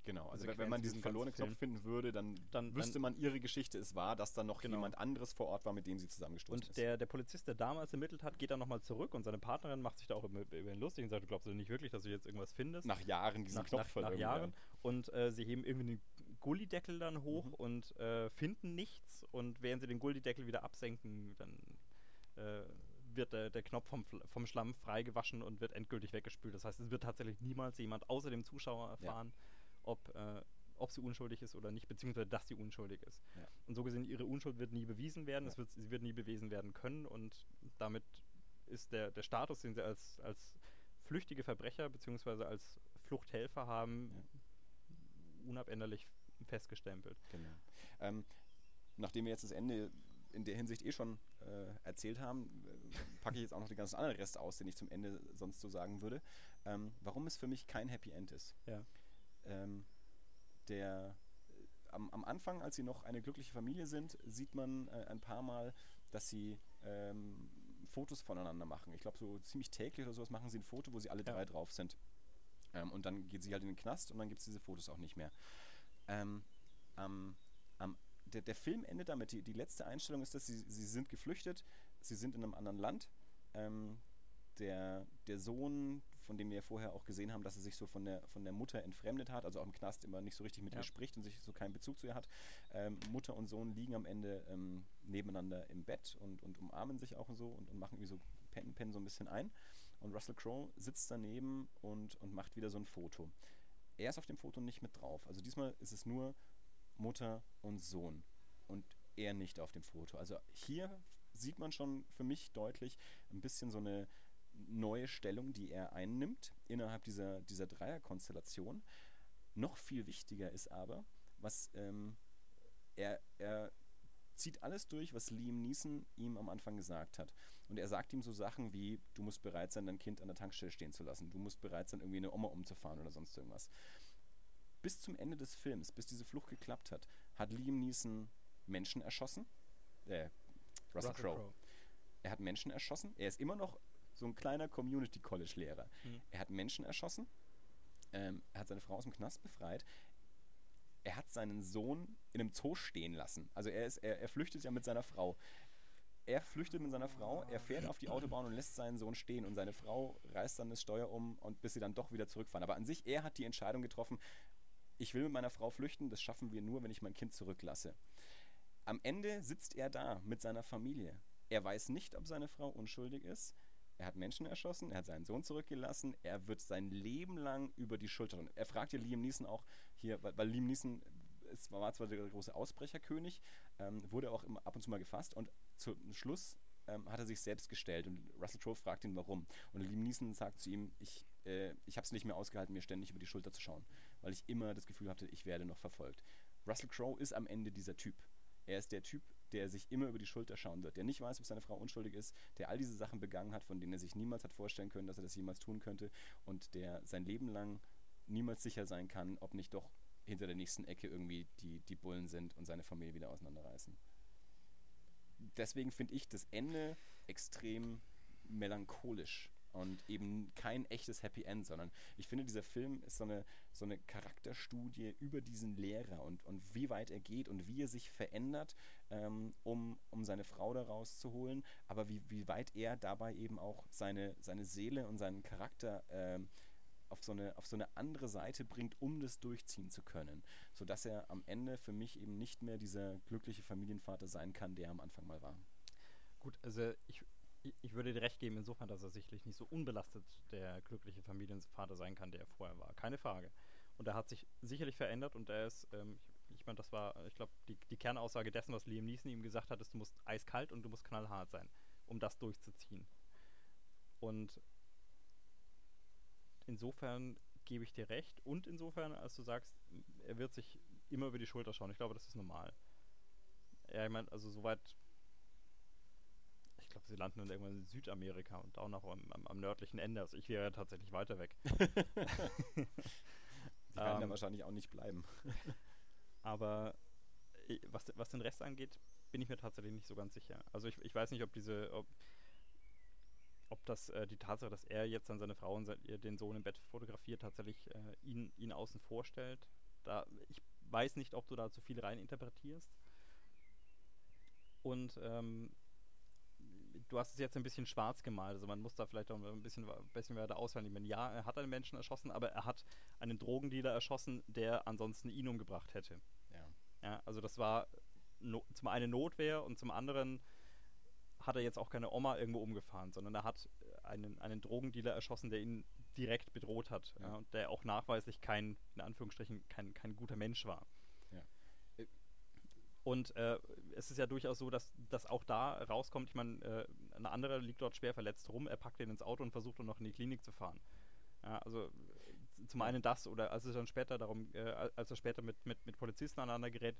Genau, also wenn man diesen verlorenen Knopf finden würde, dann, dann wüsste dann, man, ihre Geschichte es war, dass da noch genau. jemand anderes vor Ort war, mit dem sie zusammengestoßen und ist. Und der, der Polizist, der damals ermittelt hat, geht dann nochmal zurück und seine Partnerin macht sich da auch über, über ihn lustig und sagt, du glaubst du nicht wirklich, dass du jetzt irgendwas findest? Nach Jahren diesen nach, Knopf nach, nach Jahren. Und äh, sie heben irgendwie einen Gullideckel dann hoch mhm. und äh, finden nichts. Und während sie den Gullideckel wieder absenken, dann äh, wird der, der Knopf vom, vom Schlamm freigewaschen und wird endgültig weggespült. Das heißt, es wird tatsächlich niemals jemand außer dem Zuschauer erfahren, ja. Ob, äh, ob sie unschuldig ist oder nicht, beziehungsweise dass sie unschuldig ist. Ja. Und so gesehen, ihre Unschuld wird nie bewiesen werden, ja. wird, sie wird nie bewiesen werden können und damit ist der, der Status, den sie als, als flüchtige Verbrecher beziehungsweise als Fluchthelfer haben, unabänderlich festgestempelt. Genau. Ähm, nachdem wir jetzt das Ende in der Hinsicht eh schon äh, erzählt haben, äh, packe ich jetzt auch noch den ganzen anderen Rest aus, den ich zum Ende sonst so sagen würde. Ähm, warum es für mich kein Happy End ist. Ja. Ähm, der, äh, am, am, Anfang, als sie noch eine glückliche Familie sind, sieht man äh, ein paar Mal, dass sie ähm, Fotos voneinander machen. Ich glaube, so ziemlich täglich oder sowas machen sie ein Foto, wo sie alle ja. drei drauf sind. Ähm, und dann geht sie halt in den Knast und dann gibt es diese Fotos auch nicht mehr. Ähm, am, am, der, der Film endet damit. Die, die letzte Einstellung ist, dass sie, sie sind geflüchtet, sie sind in einem anderen Land. Ähm, der, der Sohn, von dem wir ja vorher auch gesehen haben, dass er sich so von der, von der Mutter entfremdet hat, also auch im Knast immer nicht so richtig mit ja. ihr spricht und sich so keinen Bezug zu ihr hat. Ähm, Mutter und Sohn liegen am Ende ähm, nebeneinander im Bett und, und umarmen sich auch und so und, und machen wie so pennen, pennen so ein bisschen ein. Und Russell Crowe sitzt daneben und, und macht wieder so ein Foto. Er ist auf dem Foto nicht mit drauf. Also diesmal ist es nur Mutter und Sohn und er nicht auf dem Foto. Also hier sieht man schon für mich deutlich ein bisschen so eine neue Stellung, die er einnimmt innerhalb dieser, dieser Dreierkonstellation. Noch viel wichtiger ist aber, was ähm, er, er zieht alles durch, was Liam Neeson ihm am Anfang gesagt hat. Und er sagt ihm so Sachen wie, du musst bereit sein, dein Kind an der Tankstelle stehen zu lassen. Du musst bereit sein, irgendwie eine Oma umzufahren oder sonst irgendwas. Bis zum Ende des Films, bis diese Flucht geklappt hat, hat Liam Neeson Menschen erschossen. Äh, Russell, Russell Crowe. Er hat Menschen erschossen. Er ist immer noch so ein kleiner Community College Lehrer. Mhm. Er hat Menschen erschossen. Ähm, er hat seine Frau aus dem Knast befreit er hat seinen Sohn in einem Zoo stehen lassen. Also er, ist, er, er flüchtet ja mit seiner Frau. Er flüchtet mit seiner Frau, er fährt auf die Autobahn und lässt seinen Sohn stehen und seine Frau reißt dann das Steuer um und bis sie dann doch wieder zurückfahren. Aber an sich, er hat die Entscheidung getroffen, ich will mit meiner Frau flüchten, das schaffen wir nur, wenn ich mein Kind zurücklasse. Am Ende sitzt er da mit seiner Familie. Er weiß nicht, ob seine Frau unschuldig ist. Er hat Menschen erschossen, er hat seinen Sohn zurückgelassen, er wird sein Leben lang über die Schulter. Er fragt ja Liam Neeson auch hier, weil, weil Liam Neeson es war zwar der große Ausbrecherkönig, ähm, wurde auch immer ab und zu mal gefasst und zum Schluss ähm, hat er sich selbst gestellt und Russell Crowe fragt ihn, warum. Und Liam Neeson sagt zu ihm, ich, äh, ich habe es nicht mehr ausgehalten, mir ständig über die Schulter zu schauen, weil ich immer das Gefühl hatte, ich werde noch verfolgt. Russell Crowe ist am Ende dieser Typ. Er ist der Typ, der sich immer über die Schulter schauen wird, der nicht weiß, ob seine Frau unschuldig ist, der all diese Sachen begangen hat, von denen er sich niemals hat vorstellen können, dass er das jemals tun könnte und der sein Leben lang niemals sicher sein kann, ob nicht doch hinter der nächsten Ecke irgendwie die, die Bullen sind und seine Familie wieder auseinanderreißen. Deswegen finde ich das Ende extrem melancholisch und eben kein echtes Happy End, sondern ich finde, dieser Film ist so eine, so eine Charakterstudie über diesen Lehrer und, und wie weit er geht und wie er sich verändert, ähm, um, um seine Frau da rauszuholen, aber wie, wie weit er dabei eben auch seine, seine Seele und seinen Charakter ähm, auf so, eine, auf so eine andere Seite bringt, um das durchziehen zu können. Sodass er am Ende für mich eben nicht mehr dieser glückliche Familienvater sein kann, der er am Anfang mal war. Gut, also ich, Ich, würde dir recht geben, insofern, dass er sicherlich nicht so unbelastet der glückliche Familienvater sein kann, der er vorher war. Keine Frage. Und er hat sich sicherlich verändert und er ist, ähm, ich, ich meine, das war, ich glaube, die, die Kernaussage dessen, was Liam Neeson ihm gesagt hat, ist, du musst eiskalt und du musst knallhart sein, um das durchzuziehen. Und insofern gebe ich dir recht und insofern, als du sagst, er wird sich immer über die Schulter schauen. Ich glaube, das ist normal. Ja, ich meine, also soweit. Glaube, sie landen dann irgendwann in Südamerika und auch noch am, am, am nördlichen Ende. Also ich wäre ja tatsächlich weiter weg. [LAUGHS] Die werden da Ähm, wahrscheinlich auch nicht bleiben. [LAUGHS] Aber i- was, was den Rest angeht, bin ich mir tatsächlich nicht so ganz sicher. Also ich, ich weiß nicht, ob diese, ob, ob das äh, die Tatsache, dass er jetzt dann seine Frau und sein, ihr den Sohn im Bett fotografiert, tatsächlich äh, ihn, ihn außen vor stellt. Da, ich weiß nicht, ob du da zu viel rein interpretierst. Und ähm, du hast es jetzt ein bisschen schwarz gemalt. Also man muss da vielleicht auch ein bisschen, wa- bisschen weiter auswählen. Ja, er hat einen Menschen erschossen, aber er hat einen Drogendealer erschossen, der ansonsten ihn umgebracht hätte. Ja. Ja, also das war no zum einen Notwehr und zum anderen hat er jetzt auch keine Oma irgendwo umgefahren, sondern er hat einen, einen Drogendealer erschossen, der ihn direkt bedroht hat ja. Ja. und der auch nachweislich kein, in Anführungsstrichen, kein, kein guter Mensch war. Und äh, es ist ja durchaus so, dass das auch da rauskommt. Ich meine, äh, ein anderer liegt dort schwer verletzt rum, er packt ihn ins Auto und versucht dann noch in die Klinik zu fahren. Ja, also zum einen das oder als es dann später darum, äh, als er später mit, mit, mit Polizisten aneinander gerät,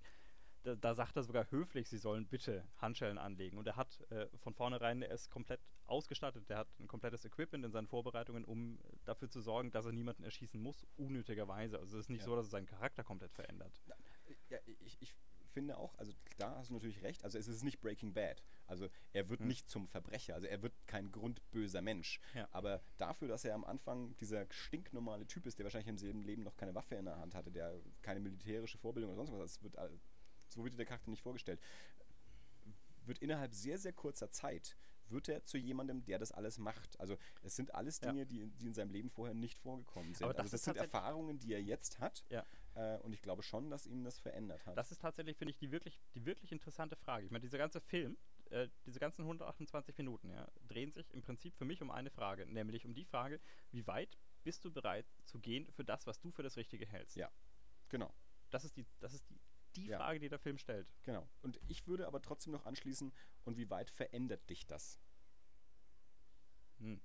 da, da sagt er sogar höflich, sie sollen bitte Handschellen anlegen. Und er hat äh, von vornherein, er ist komplett ausgestattet, er hat ein komplettes Equipment in seinen Vorbereitungen, um dafür zu sorgen, dass er niemanden erschießen muss, unnötigerweise. Also es ist nicht Ja. so, dass er seinen Charakter komplett verändert. Ja, ich, ich finde auch, also da hast du natürlich recht, also es ist nicht Breaking Bad. Also er wird Hm. nicht zum Verbrecher, also er wird kein grundböser Mensch. Ja. Aber dafür, dass er am Anfang dieser stinknormale Typ ist, der wahrscheinlich im selben Leben noch keine Waffe in der Hand hatte, der keine militärische Vorbildung oder sonst was, das wird, so wird der Charakter nicht vorgestellt, wird innerhalb sehr, sehr kurzer Zeit wird er zu jemandem, der das alles macht. Also es sind alles Ja. Dinge, die, die in seinem Leben vorher nicht vorgekommen sind. Aber das also das sind Erfahrungen, die er jetzt hat. Ja. Äh, und ich glaube schon, dass ihn das verändert hat. Das ist tatsächlich, finde ich, die wirklich, die wirklich interessante Frage. Ich meine, dieser ganze Film, äh, diese ganzen 128 Minuten, ja, drehen sich im Prinzip für mich um eine Frage, nämlich um die Frage, wie weit bist du bereit zu gehen für das, was du für das Richtige hältst? Ja. genau. Das ist die, das ist die, die Ja. Frage, die der Film stellt. Genau. Und ich würde aber trotzdem noch anschließen, und wie weit verändert dich das? Hm.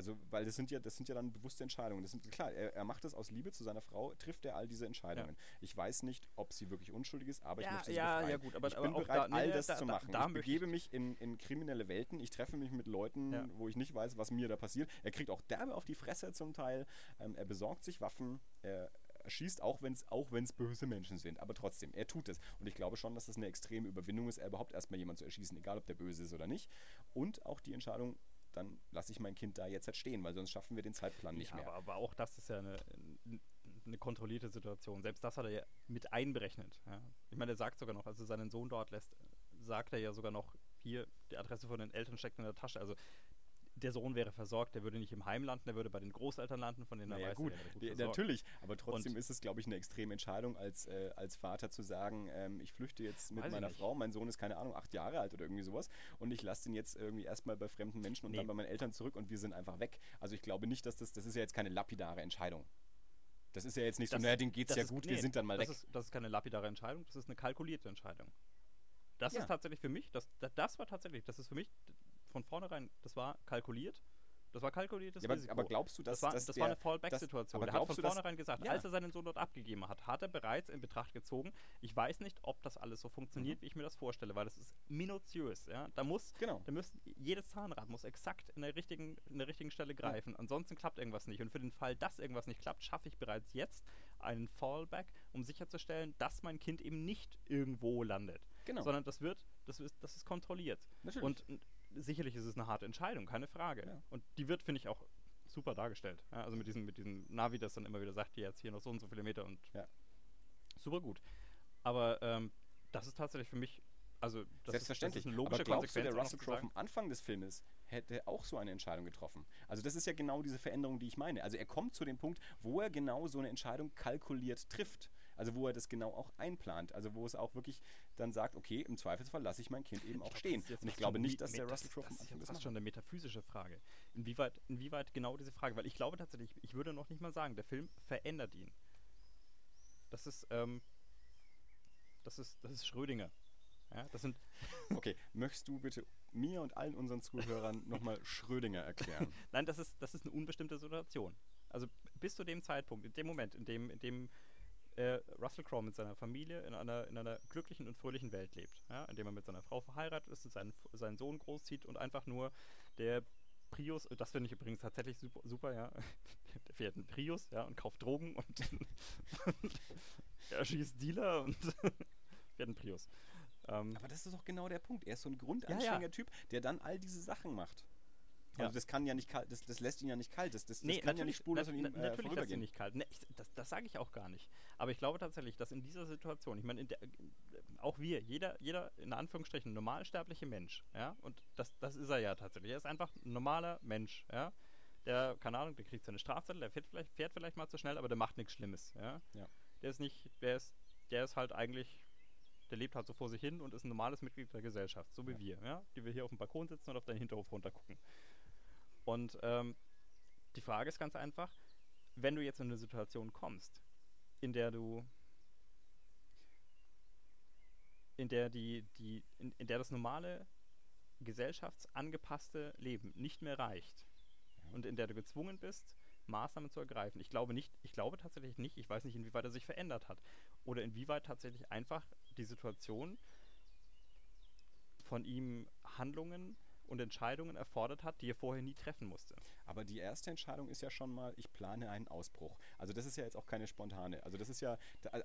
Also, weil das sind ja, das sind ja dann bewusste Entscheidungen. Das sind, klar, er, er macht das aus Liebe zu seiner Frau, trifft er all diese Entscheidungen. Ich weiß nicht, ob sie wirklich unschuldig ist, aber ich Ja, möchte sie ja, befreien. ja, gut, aber- ich bin bereit, da- nee, all nee, das da- zu machen. da ich begebe mich in, in kriminelle Welten, ich treffe mich mit Leuten, Ja. wo ich nicht weiß, was mir da passiert. Er kriegt auch derbe auf die Fresse zum Teil. Ähm, er besorgt sich Waffen. Er schießt, auch wenn es auch wenn's böse Menschen sind. Aber trotzdem, er tut es. Und ich glaube schon, dass das eine extreme Überwindung ist, er überhaupt erstmal jemanden zu erschießen, egal ob der böse ist oder nicht. Und auch die Entscheidung, dann lasse ich mein Kind da jetzt halt stehen, weil sonst schaffen wir den Zeitplan nicht ja, mehr. Aber, aber auch das ist ja eine, eine kontrollierte Situation. Selbst das hat er ja mit einberechnet. Ja. Ich meine, er sagt sogar noch, als er seinen Sohn dort lässt, sagt er ja sogar noch, hier, die Adresse von den Eltern steckt in der Tasche. Also der Sohn wäre versorgt, der würde nicht im Heim landen, der würde bei den Großeltern landen, von denen er Naja, weiß, gut, er die- versorgt. natürlich. Aber trotzdem Und- ist es, glaube ich, eine extreme Entscheidung als, äh, als Vater zu sagen, ähm, ich flüchte jetzt mit meiner. Frau, mein Sohn ist, keine Ahnung, acht Jahre alt oder irgendwie sowas und ich lasse den jetzt irgendwie erstmal bei fremden Menschen und Nee. dann bei meinen Eltern zurück und wir sind einfach weg. Also ich glaube nicht, dass das, das ist ja jetzt keine lapidare Entscheidung. Das ist ja jetzt nicht Das- so, naja, denen geht's ja ist- gut, nee, wir sind dann mal das weg. Ist, das ist keine lapidare Entscheidung, das ist eine kalkulierte Entscheidung. Das Ja. ist tatsächlich für mich, das, das war tatsächlich, das ist für mich von vornherein, das war kalkuliert. Das war kalkuliertes Ja, aber, Risiko. aber glaubst du, dass das war, dass das der, war eine Fallback-Situation. Der hat von du, dass- vornherein gesagt, Ja. als er seinen Sohn dort abgegeben hat, hat er bereits in Betracht gezogen, ich weiß nicht, ob das alles so funktioniert, Mhm. wie ich mir das vorstelle, weil das ist minutiös. Ja? Da muss, Genau. da müssen, jedes Zahnrad muss exakt in der richtigen, in der richtigen Stelle greifen. Ansonsten klappt irgendwas nicht. Und für den Fall, dass irgendwas nicht klappt, schaffe ich bereits jetzt einen Fallback, um sicherzustellen, dass mein Kind eben nicht irgendwo landet. Genau. Sondern das wird, das ist, das ist kontrolliert. Natürlich. Und sicherlich ist es eine harte Entscheidung, keine Frage. Ja. Und die wird, finde ich, auch super dargestellt. Ja, also mit diesem, mit diesem Navi, das dann immer wieder sagt, hier jetzt hier noch so und so viele Meter und Ja. super gut. Aber ähm, das ist tatsächlich für mich, also das Selbstverständlich. ist eine logische aber glaubst du, Konsequenz. der auch noch Russell Crowe am Anfang des Filmes hätte auch so eine Entscheidung getroffen? Also das ist ja genau diese Veränderung, die ich meine. Also er kommt zu dem Punkt, wo er genau so eine Entscheidung kalkuliert trifft. Also wo er das genau auch einplant. Also wo es auch wirklich dann sagt, okay, im Zweifelsfall lasse ich mein Kind eben auch stehen. Und ich glaube nicht, dass der Russell Crowe das, das ist fast schon eine metaphysische Frage. Inwieweit, inwieweit genau diese Frage, weil ich glaube tatsächlich, ich würde noch nicht mal sagen, der Film verändert ihn. Das ist, ähm, das ist, das ist Schrödinger. Ja, das sind [LAUGHS] okay, möchtest du bitte mir und allen unseren Zuhörern [LAUGHS] nochmal Schrödinger erklären? Nein, das ist, das ist eine unbestimmte Situation. Also bis zu dem Zeitpunkt, in dem Moment, in dem, in dem äh, Russell Crowe mit seiner Familie in einer, in einer glücklichen und fröhlichen Welt lebt, ja, in dem er mit seiner Frau verheiratet ist und seinen, seinen Sohn großzieht und einfach nur der Prius, das finde ich übrigens tatsächlich super, super ja. [LAUGHS] Der fährt einen Prius, ja, und kauft Drogen und, und [LAUGHS] er schießt Dealer und [LAUGHS] fährt einen Prius. Ähm, Aber das ist doch genau der Punkt. Er ist so ein Grundanständiger-Typ, ja, ja. der dann all diese Sachen macht. Also ja. das kann ja nicht kalt, das, das lässt ihn ja nicht kalt. Das, das, nee, das kann ja nicht spurlos an ihm äh, Natürlich lässt ihn nicht kalt. Ne, ich, das das sage ich auch gar nicht. Aber ich glaube tatsächlich, dass in dieser Situation, ich meine, auch wir, jeder, jeder in Anführungsstrichen normalsterbliche Mensch, ja, und das, das ist er ja tatsächlich. Er ist einfach ein normaler Mensch, ja. Der, keine Ahnung, der kriegt seine Strafzettel, der fährt vielleicht, fährt vielleicht mal zu schnell, aber der macht nichts Schlimmes, ja. ja. Der ist nicht, der ist, der ist halt eigentlich der lebt halt so vor sich hin und ist ein normales Mitglied der Gesellschaft, so wie ja. wir, ja, die wir hier auf dem Balkon sitzen und auf deinen Hinterhof runtergucken. Und ähm, die Frage ist ganz einfach, wenn du jetzt in eine Situation kommst, in der du in der die, die, in, in der das normale gesellschaftsangepasste Leben nicht mehr reicht und in der du gezwungen bist, Maßnahmen zu ergreifen. Ich glaube nicht, ich glaube tatsächlich nicht, ich weiß nicht, inwieweit er sich verändert hat. Oder inwieweit tatsächlich einfach die Situation von ihm Handlungen und Entscheidungen erfordert hat, die er vorher nie treffen musste. Aber die erste Entscheidung ist ja schon mal, ich plane einen Ausbruch. Also das ist ja jetzt auch keine spontane. Also das ist ja,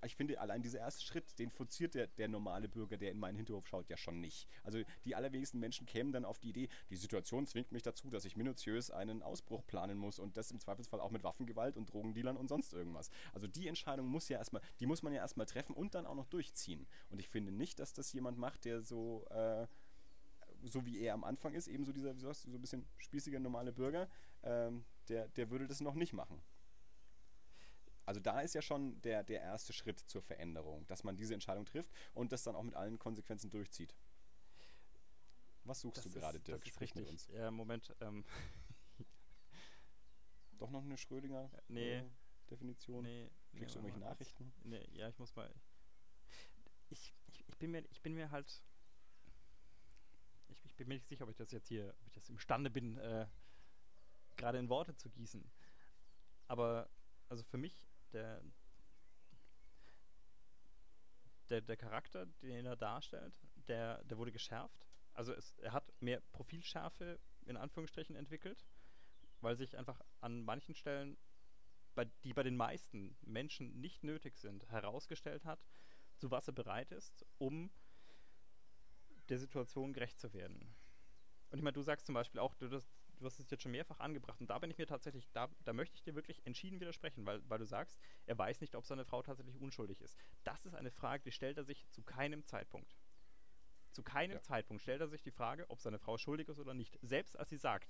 ich finde, allein dieser erste Schritt, den forciert der, der normale Bürger, der in meinen Hinterhof schaut, ja schon nicht. Also die allerwenigsten Menschen kämen dann auf die Idee, die Situation zwingt mich dazu, dass ich minutiös einen Ausbruch planen muss und das im Zweifelsfall auch mit Waffengewalt und Drogendealern und sonst irgendwas. Also die Entscheidung muss ja erstmal, die muss man ja erstmal treffen und dann auch noch durchziehen. Und ich finde nicht, dass das jemand macht, der so äh, so wie er am Anfang ist, eben so dieser, wie sagst du, so ein bisschen spießiger normale Bürger, ähm, der, der würde das noch nicht machen. Also da ist ja schon der, der erste Schritt zur Veränderung, dass man diese Entscheidung trifft und das dann auch mit allen Konsequenzen durchzieht. Was suchst das du gerade, Dirk? Das ist richtig. Uns. Ja, Moment. Ähm. [LAUGHS] Doch noch eine Schrödinger nee. äh, Definition? Nee. Kriegst nee, du irgendwelche Nachrichten? Nee, ja, ich muss mal. Ich, ich, ich, bin mir, ich bin mir halt bin mir nicht sicher, ob ich das jetzt hier, ob ich das imstande bin, äh, gerade in Worte zu gießen. Aber also für mich, der, der, der Charakter, den er darstellt, der, der wurde geschärft. Also es, er hat mehr Profilschärfe in Anführungsstrichen entwickelt, weil sich einfach an manchen Stellen, bei, die bei den meisten Menschen nicht nötig sind, herausgestellt hat, zu was er bereit ist, um der Situation gerecht zu werden. Und ich meine, du sagst zum Beispiel auch, du, das, du hast es jetzt schon mehrfach angebracht und da bin ich mir tatsächlich, da, da möchte ich dir wirklich entschieden widersprechen, weil, weil du sagst, er weiß nicht, ob seine Frau tatsächlich unschuldig ist. Das ist eine Frage, die stellt er sich zu keinem Zeitpunkt. Zu keinem ja. Zeitpunkt stellt er sich die Frage, ob seine Frau schuldig ist oder nicht. Selbst als sie sagt,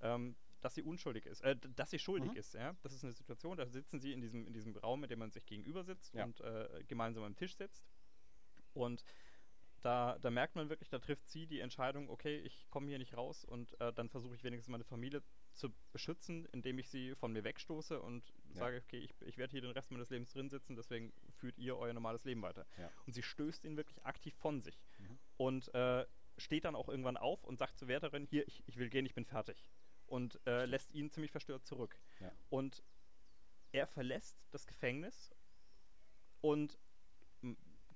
ähm, dass sie unschuldig ist, äh, dass sie schuldig mhm. ist, ja. Das ist eine Situation, da sitzen sie in diesem, in diesem Raum, in dem man sich gegenüber sitzt ja. und äh, gemeinsam am Tisch sitzt. Und da, da merkt man wirklich, da trifft sie die Entscheidung, okay, ich komme hier nicht raus und äh, dann versuche ich wenigstens meine Familie zu beschützen, indem ich sie von mir wegstoße und ja. sage, okay, ich, ich werde hier den Rest meines Lebens drin sitzen, deswegen führt ihr euer normales Leben weiter. Ja. Und sie stößt ihn wirklich aktiv von sich mhm. und äh, steht dann auch irgendwann auf und sagt zur Wärterin, hier, ich, ich will gehen, ich bin fertig. Und äh, lässt ihn ziemlich verstört zurück. Ja. Und er verlässt das Gefängnis und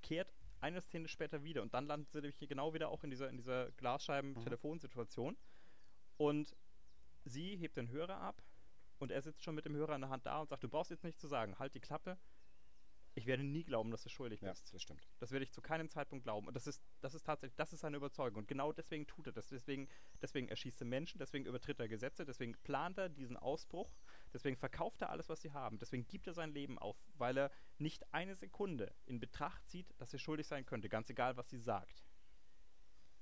kehrt eine Szene später wieder und dann landet sie nämlich genau wieder auch in dieser, in dieser Glasscheiben-Telefonsituation. Und sie hebt den Hörer ab und er sitzt schon mit dem Hörer in der Hand da und sagt, du brauchst jetzt nichts zu sagen, halt die Klappe, ich werde nie glauben, dass du schuldig bist. Ja, das stimmt. Das werde ich zu keinem Zeitpunkt glauben. Und das ist, das ist tatsächlich, das ist seine Überzeugung. Und genau deswegen tut er das. Deswegen, deswegen erschießt er Menschen, deswegen übertritt er Gesetze, deswegen plant er diesen Ausbruch, deswegen verkauft er alles, was sie haben, deswegen gibt er sein Leben auf, weil er nicht eine Sekunde in Betracht zieht, dass er schuldig sein könnte, ganz egal, was sie sagt.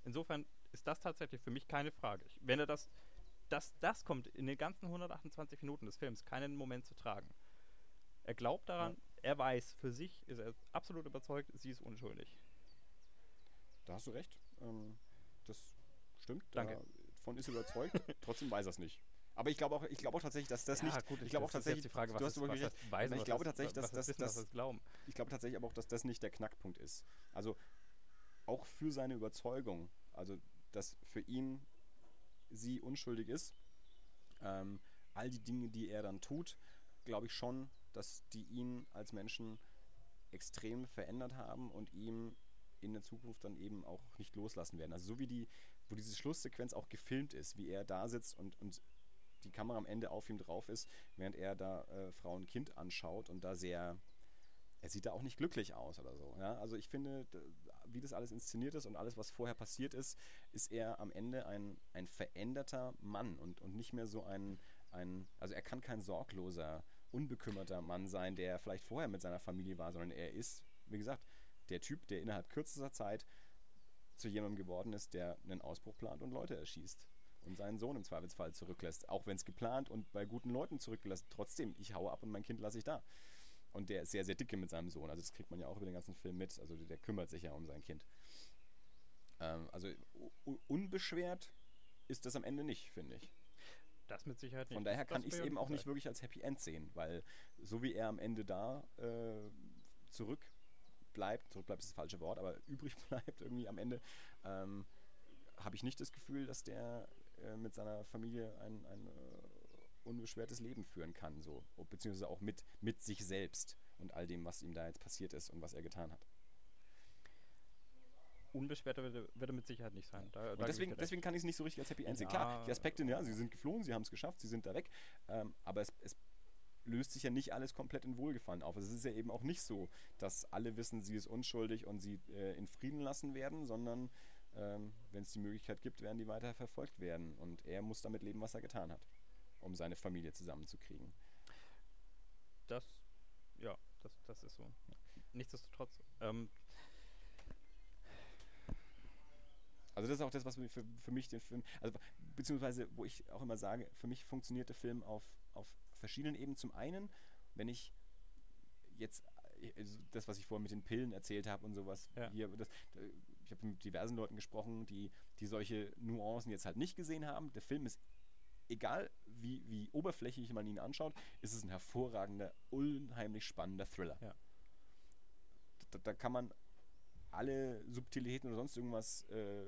Insofern ist das tatsächlich für mich keine Frage. Ich, wenn er das, das, das kommt in den ganzen 128 Minuten des Films keinen Moment zu tragen. Er glaubt daran, ja er weiß, für sich ist er absolut überzeugt, sie ist unschuldig. Da hast du recht. Ähm, das stimmt. Danke. Davon ist er überzeugt. [LAUGHS] Trotzdem weiß er es nicht. Aber ich glaube auch, ich glaube auch tatsächlich, dass das nicht. gut, ich glaube auch tatsächlich. die Frage, was du hast was recht. weisen, ich glaube tatsächlich, dass das, das, glauben. ich glaube tatsächlich aber auch, dass das nicht der Knackpunkt ist. Also auch für seine Überzeugung, also dass für ihn sie unschuldig ist, ähm, all die Dinge, die er dann tut, glaube ich schon, dass die ihn als Menschen extrem verändert haben und ihm in der Zukunft dann eben auch nicht loslassen werden. Also so wie die, wo diese Schlusssequenz auch gefilmt ist, wie er da sitzt und, und die Kamera am Ende auf ihm drauf ist, während er da äh, Frau und Kind anschaut und da sehr, er sieht da auch nicht glücklich aus oder so. Ja? Also ich finde, wie das alles inszeniert ist und alles, was vorher passiert ist, ist er am Ende ein, ein veränderter Mann und, und nicht mehr so ein, ein, also er kann kein sorgloser, unbekümmerter Mann sein, der vielleicht vorher mit seiner Familie war, sondern er ist, wie gesagt, der Typ, der innerhalb kürzester Zeit zu jemandem geworden ist, der einen Ausbruch plant und Leute erschießt und seinen Sohn im Zweifelsfall zurücklässt. Auch wenn es geplant und bei guten Leuten zurückgelassen. Trotzdem, ich haue ab und mein Kind lasse ich da. Und der ist sehr, sehr dicke mit seinem Sohn. Also das kriegt man ja auch über den ganzen Film mit. Also der kümmert sich ja um sein Kind. Ähm, also unbeschwert ist das am Ende nicht, finde ich. Das mit Sicherheit nicht. Von daher kann ich es eben auch nicht wirklich als Happy End sehen, weil so wie er am Ende da äh, zurück bleibt, zurück bleibt ist das falsche Wort, aber [LAUGHS] übrig bleibt irgendwie am Ende, ähm, habe ich nicht das Gefühl, dass der äh, mit seiner Familie ein, ein äh, unbeschwertes Leben führen kann, so, beziehungsweise auch mit, mit sich selbst und all dem, was ihm da jetzt passiert ist und was er getan hat. Unbeschwert wird, er- wird er mit Sicherheit nicht sein. Da, da deswegen, deswegen kann ich es nicht so richtig als Happy End sehen. Ja. Klar, die Aspekte, ja, sie sind geflohen, sie haben es geschafft, sie sind da weg, ähm, aber es, es löst sich ja nicht alles komplett in Wohlgefallen auf. Es ist ja eben auch nicht so, dass alle wissen, sie ist unschuldig und sie äh, in Frieden lassen werden, sondern ähm, wenn es die Möglichkeit gibt, werden die weiter verfolgt werden. Und er muss damit leben, was er getan hat, um seine Familie zusammenzukriegen. Das, ja, das, das ist so. Nichtsdestotrotz, ähm, Also das ist auch das, was für, für mich den Film, also beziehungsweise wo ich auch immer sage, für mich funktioniert der Film auf, auf verschiedenen Ebenen. Zum einen, wenn ich jetzt äh, also das, was ich vorhin mit den Pillen erzählt habe und sowas, Ja. hier, das, äh, ich habe mit diversen Leuten gesprochen, die, die solche Nuancen jetzt halt nicht gesehen haben. Der Film ist, egal wie, wie oberflächlich man ihn anschaut, ist es ein hervorragender, unheimlich spannender Thriller. Ja. Da, da kann man alle Subtilitäten oder sonst irgendwas äh,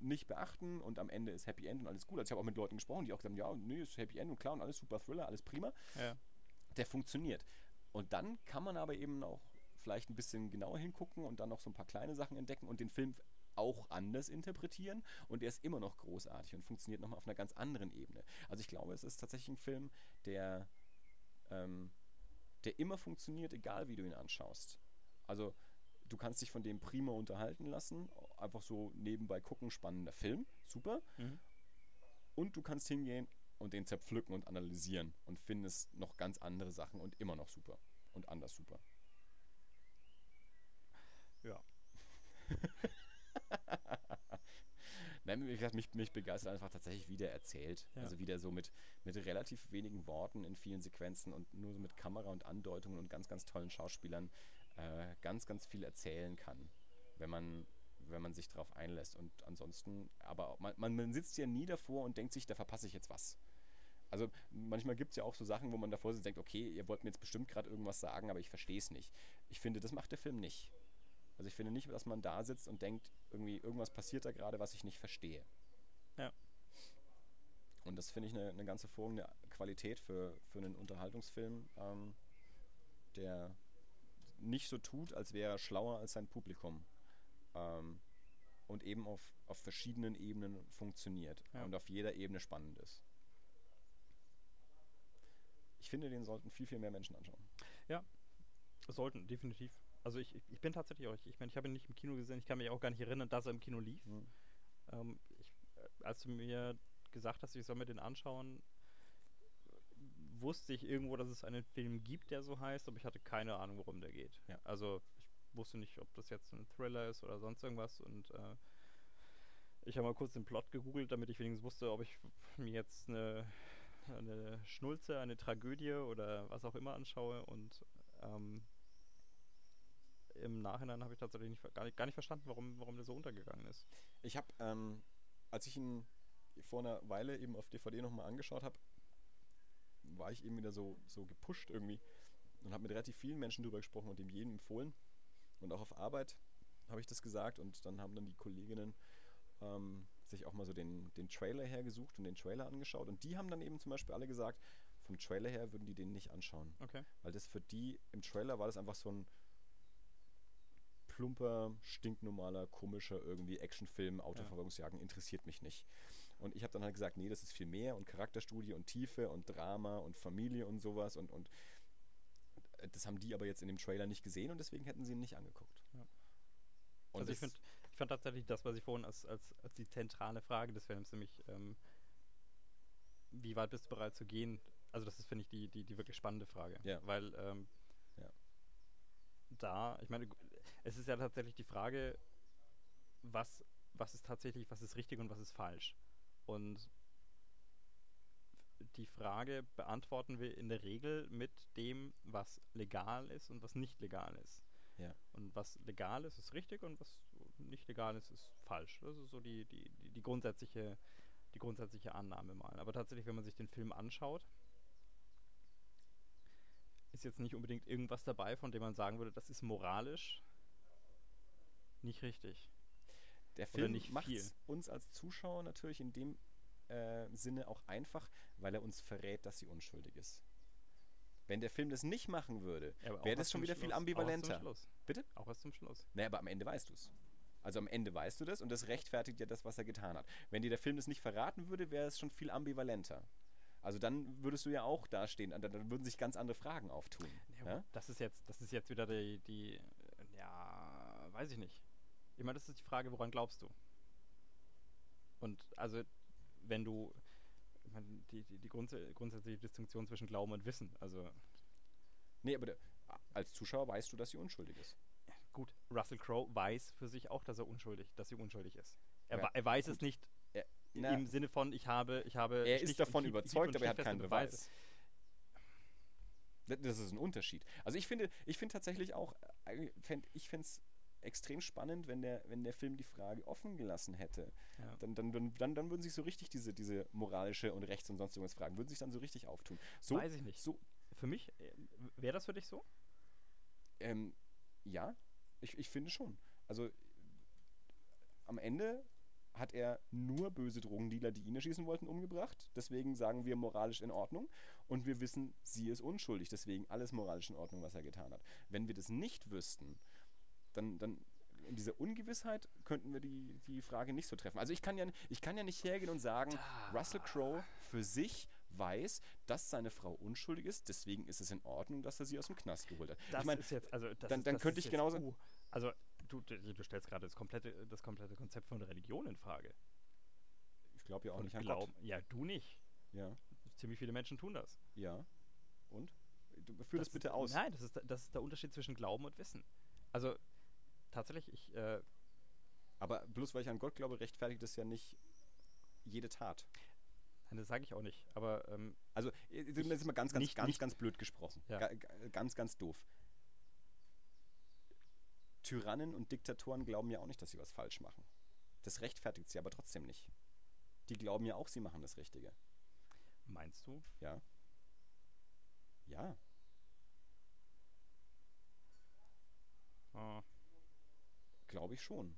nicht beachten und am Ende ist Happy End und alles gut. Also ich habe auch mit Leuten gesprochen, die auch gesagt haben, ja, nee, ist Happy End und klar und alles super Thriller, alles prima. ja. Der funktioniert. Und dann kann man aber eben auch vielleicht ein bisschen genauer hingucken und dann noch so ein paar kleine Sachen entdecken und den Film auch anders interpretieren und er ist immer noch großartig und funktioniert nochmal auf einer ganz anderen Ebene. Also ich glaube, es ist tatsächlich ein Film, der, ähm, der immer funktioniert, egal wie du ihn anschaust. Also du kannst dich von dem prima unterhalten lassen, einfach so nebenbei gucken, spannender Film, super. Mhm. Und du kannst hingehen und den zerpflücken und analysieren und findest noch ganz andere Sachen und immer noch super und anders super. Ja. [LAUGHS] Nein, wie gesagt, mich, mich begeistert einfach tatsächlich, wie der erzählt. Ja. Also wieder so mit, mit relativ wenigen Worten in vielen Sequenzen und nur so mit Kamera und Andeutungen und ganz, ganz tollen Schauspielern äh, ganz, ganz viel erzählen kann, wenn man, wenn man sich darauf einlässt. Und ansonsten, aber man, man sitzt ja nie davor und denkt sich, da verpasse ich jetzt was. Also manchmal gibt es ja auch so Sachen, wo man davor sitzt und denkt, okay, ihr wollt mir jetzt bestimmt gerade irgendwas sagen, aber ich verstehe es nicht. Ich finde, das macht der Film nicht. Also ich finde nicht, dass man da sitzt und denkt, irgendwie irgendwas passiert da gerade, was ich nicht verstehe. Ja. Und das finde ich eine, eine ganz hervorragende Qualität für, für einen Unterhaltungsfilm, ähm, der nicht so tut, als wäre er schlauer als sein Publikum. Ähm, und eben auf, auf verschiedenen Ebenen funktioniert Ja. und auf jeder Ebene spannend ist. Ich finde, den sollten viel, viel mehr Menschen anschauen. Sollten, definitiv. Also ich, ich- bin tatsächlich auch, ich, ich meine, ich habe ihn nicht im Kino gesehen, ich kann mich auch gar nicht erinnern, dass er im Kino lief. Mhm. Ähm, ich, äh, als du mir gesagt hast, ich soll mir den anschauen, wusste ich irgendwo, dass es einen Film gibt, der so heißt, aber ich hatte keine Ahnung, worum der geht. Ja. Also ich wusste nicht, ob das jetzt ein Thriller ist oder sonst irgendwas und äh, ich habe mal kurz den Plot gegoogelt, damit ich wenigstens wusste, ob ich mir jetzt eine, eine Schnulze, eine Tragödie oder was auch immer anschaue und ähm, im Nachhinein habe ich tatsächlich nicht, gar, nicht, gar nicht verstanden, warum, warum der so untergegangen ist. Ich habe, ähm, als ich ihn vor einer Weile eben auf DVD nochmal angeschaut habe, war ich eben wieder so, so gepusht irgendwie und habe mit relativ vielen Menschen drüber gesprochen und dem jeden empfohlen. Und auch auf Arbeit habe ich das gesagt und dann haben dann die Kolleginnen ähm, sich auch mal so den, den Trailer hergesucht und den Trailer angeschaut. Und die haben dann eben zum Beispiel alle gesagt, vom Trailer her würden die den nicht anschauen. Okay. Weil das für die, im Trailer war das einfach so ein plumper, stinknormaler, komischer irgendwie Actionfilm, Autoverfolgungsjagen, interessiert mich nicht. Und ich habe dann halt gesagt, nee, das ist viel mehr und Charakterstudie und Tiefe und Drama und Familie und sowas und, und das haben die aber jetzt in dem Trailer nicht gesehen und deswegen hätten sie ihn nicht angeguckt. Ja. Und also ich finde ich fand tatsächlich das, was ich vorhin als, als, als die zentrale Frage des Films, nämlich ähm, wie weit bist du bereit zu gehen? Also das ist, finde ich, die, die, die wirklich spannende Frage. Ja. Weil ähm, Ja. da, ich meine, es ist ja tatsächlich die Frage, was, was ist tatsächlich, was ist richtig und was ist falsch. Und die Frage beantworten wir in der Regel mit dem, was legal ist und was nicht legal ist. Ja. Und was legal ist, ist richtig und was nicht legal ist, ist falsch. Das ist so die, die, die, die grundsätzliche, die grundsätzliche Annahme mal. Aber tatsächlich, wenn man sich den Film anschaut, ist jetzt nicht unbedingt irgendwas dabei, von dem man sagen würde, das ist moralisch nicht richtig. Der Film macht viel. uns als Zuschauer natürlich in dem äh, Sinne auch einfach, weil er uns verrät, dass sie unschuldig ist. Wenn der Film das nicht machen würde, Ja, wäre das schon wieder viel Schluss. Auch ambivalenter. zum Schluss. Bitte? Auch erst zum Schluss. Naja, aber am Ende weißt du es. Also am Ende weißt du das und das rechtfertigt ja das, was er getan hat. Wenn dir der Film das nicht verraten würde, wäre es schon viel ambivalenter. Also dann würdest du ja auch dastehen, dann, dann würden sich ganz andere Fragen auftun. Ja, Ja? gut, Das ist jetzt, das ist jetzt wieder die, die, ja, weiß ich nicht. Ich meine, das ist die Frage, woran glaubst du? Und also, wenn du, ich meine, die, die, die grundsä grundsätzliche Distinktion zwischen Glauben und Wissen, also Nee, aber der, als Zuschauer weißt du, dass sie unschuldig ist. gut, Russell Crowe weiß für sich auch, dass er unschuldig, dass sie unschuldig ist. Er, Ja, er weiß es gut. nicht Er, na, im Sinne von, ich habe, ich habe. er ist davon hieb überzeugt, und aber er hat keinen Beweise. Beweis. Das- ist ein Unterschied. Also ich finde, ich finde tatsächlich auch, äh, ich fände es extrem spannend, wenn der, wenn der Film die Frage offen gelassen hätte. Ja. Dann, dann, dann, dann, würden sich so richtig diese, diese moralische und Rechts- und sonst irgendwas Fragen, würden sich dann so richtig auftun. So, Weiß ich nicht. so Für mich, wäre das für dich so? ähm, ja, ich, ich finde schon. Also am Ende hat er nur böse Drogendealer, die ihn erschießen wollten, umgebracht. Deswegen sagen wir moralisch in Ordnung. Und wir wissen, sie ist unschuldig. Deswegen alles moralisch in Ordnung, was er getan hat. Wenn wir das nicht wüssten, dann, dann in dieser Ungewissheit könnten wir die, die Frage nicht so treffen. Also ich kann ja, ich kann ja nicht hergehen und sagen, Russell Crowe für sich weiß, dass seine Frau unschuldig ist, deswegen ist es in Ordnung, dass er sie aus dem Knast geholt hat. Das ich meine, ist jetzt, also das dann- ist, dann das könnte ich genauso- uh, also du, du, stellst gerade das komplette, das komplette Konzept von Religion in Frage. ich glaube ja auch Von nicht an Glauben. Ja, du nicht. Gott. Ja, Ziemlich viele Menschen tun das. ja. Und? Du, führ das, ist- bitte aus. Nein, das ist, das ist der Unterschied zwischen Glauben und Wissen. Also tatsächlich, ich, äh, Aber bloß weil ich an Gott glaube, rechtfertigt das ja nicht jede Tat. nein, das sage ich auch nicht. Aber ähm, Also, äh, das ist mal ganz, ganz, nicht- ganz, nicht- ganz blöd gesprochen. Ja. Ga, ga, ganz, ganz doof. Tyrannen und Diktatoren glauben ja auch nicht, dass sie was falsch machen. Das rechtfertigt sie aber trotzdem nicht. Die glauben ja auch, sie machen das Richtige. meinst du? Ja. Ja. Ah, Glaube ich schon.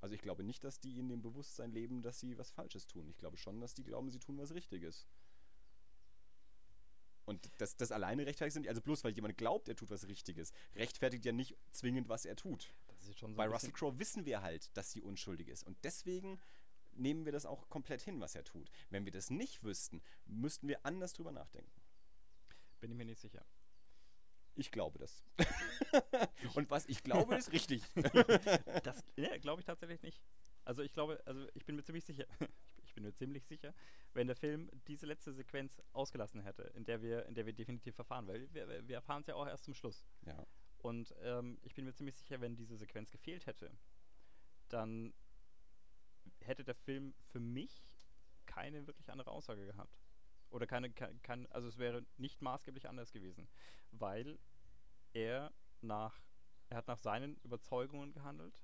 Also ich glaube nicht, dass die in dem Bewusstsein leben, dass sie was Falsches tun. Ich glaube schon, dass die glauben, sie tun was Richtiges. Und das, das alleine rechtfertigt sind, also bloß weil jemand glaubt, er tut was Richtiges, rechtfertigt ja nicht zwingend, was er tut. so Bei Russell Crowe wissen wir halt, dass sie unschuldig ist. Und deswegen nehmen wir das auch komplett hin, was er tut. Wenn wir das nicht wüssten, müssten wir anders drüber nachdenken. bin ich mir nicht sicher. Ich glaube das. [LAUGHS] Und was ich glaube, ist richtig. [LAUGHS] Das ja, glaube ich tatsächlich nicht. Also ich glaube, also ich bin mir ziemlich sicher, [LAUGHS] ich bin mir ziemlich sicher, wenn der Film diese letzte Sequenz ausgelassen hätte, in der wir, in der wir definitiv verfahren, weil wir, wir erfahren es ja auch erst zum Schluss. Ja. Und ähm, ich bin mir ziemlich sicher, wenn diese Sequenz gefehlt hätte, dann hätte der Film für mich keine wirklich andere Aussage gehabt. Oder keine, kein, also es wäre nicht maßgeblich anders gewesen. Weil er nach er hat nach seinen Überzeugungen gehandelt.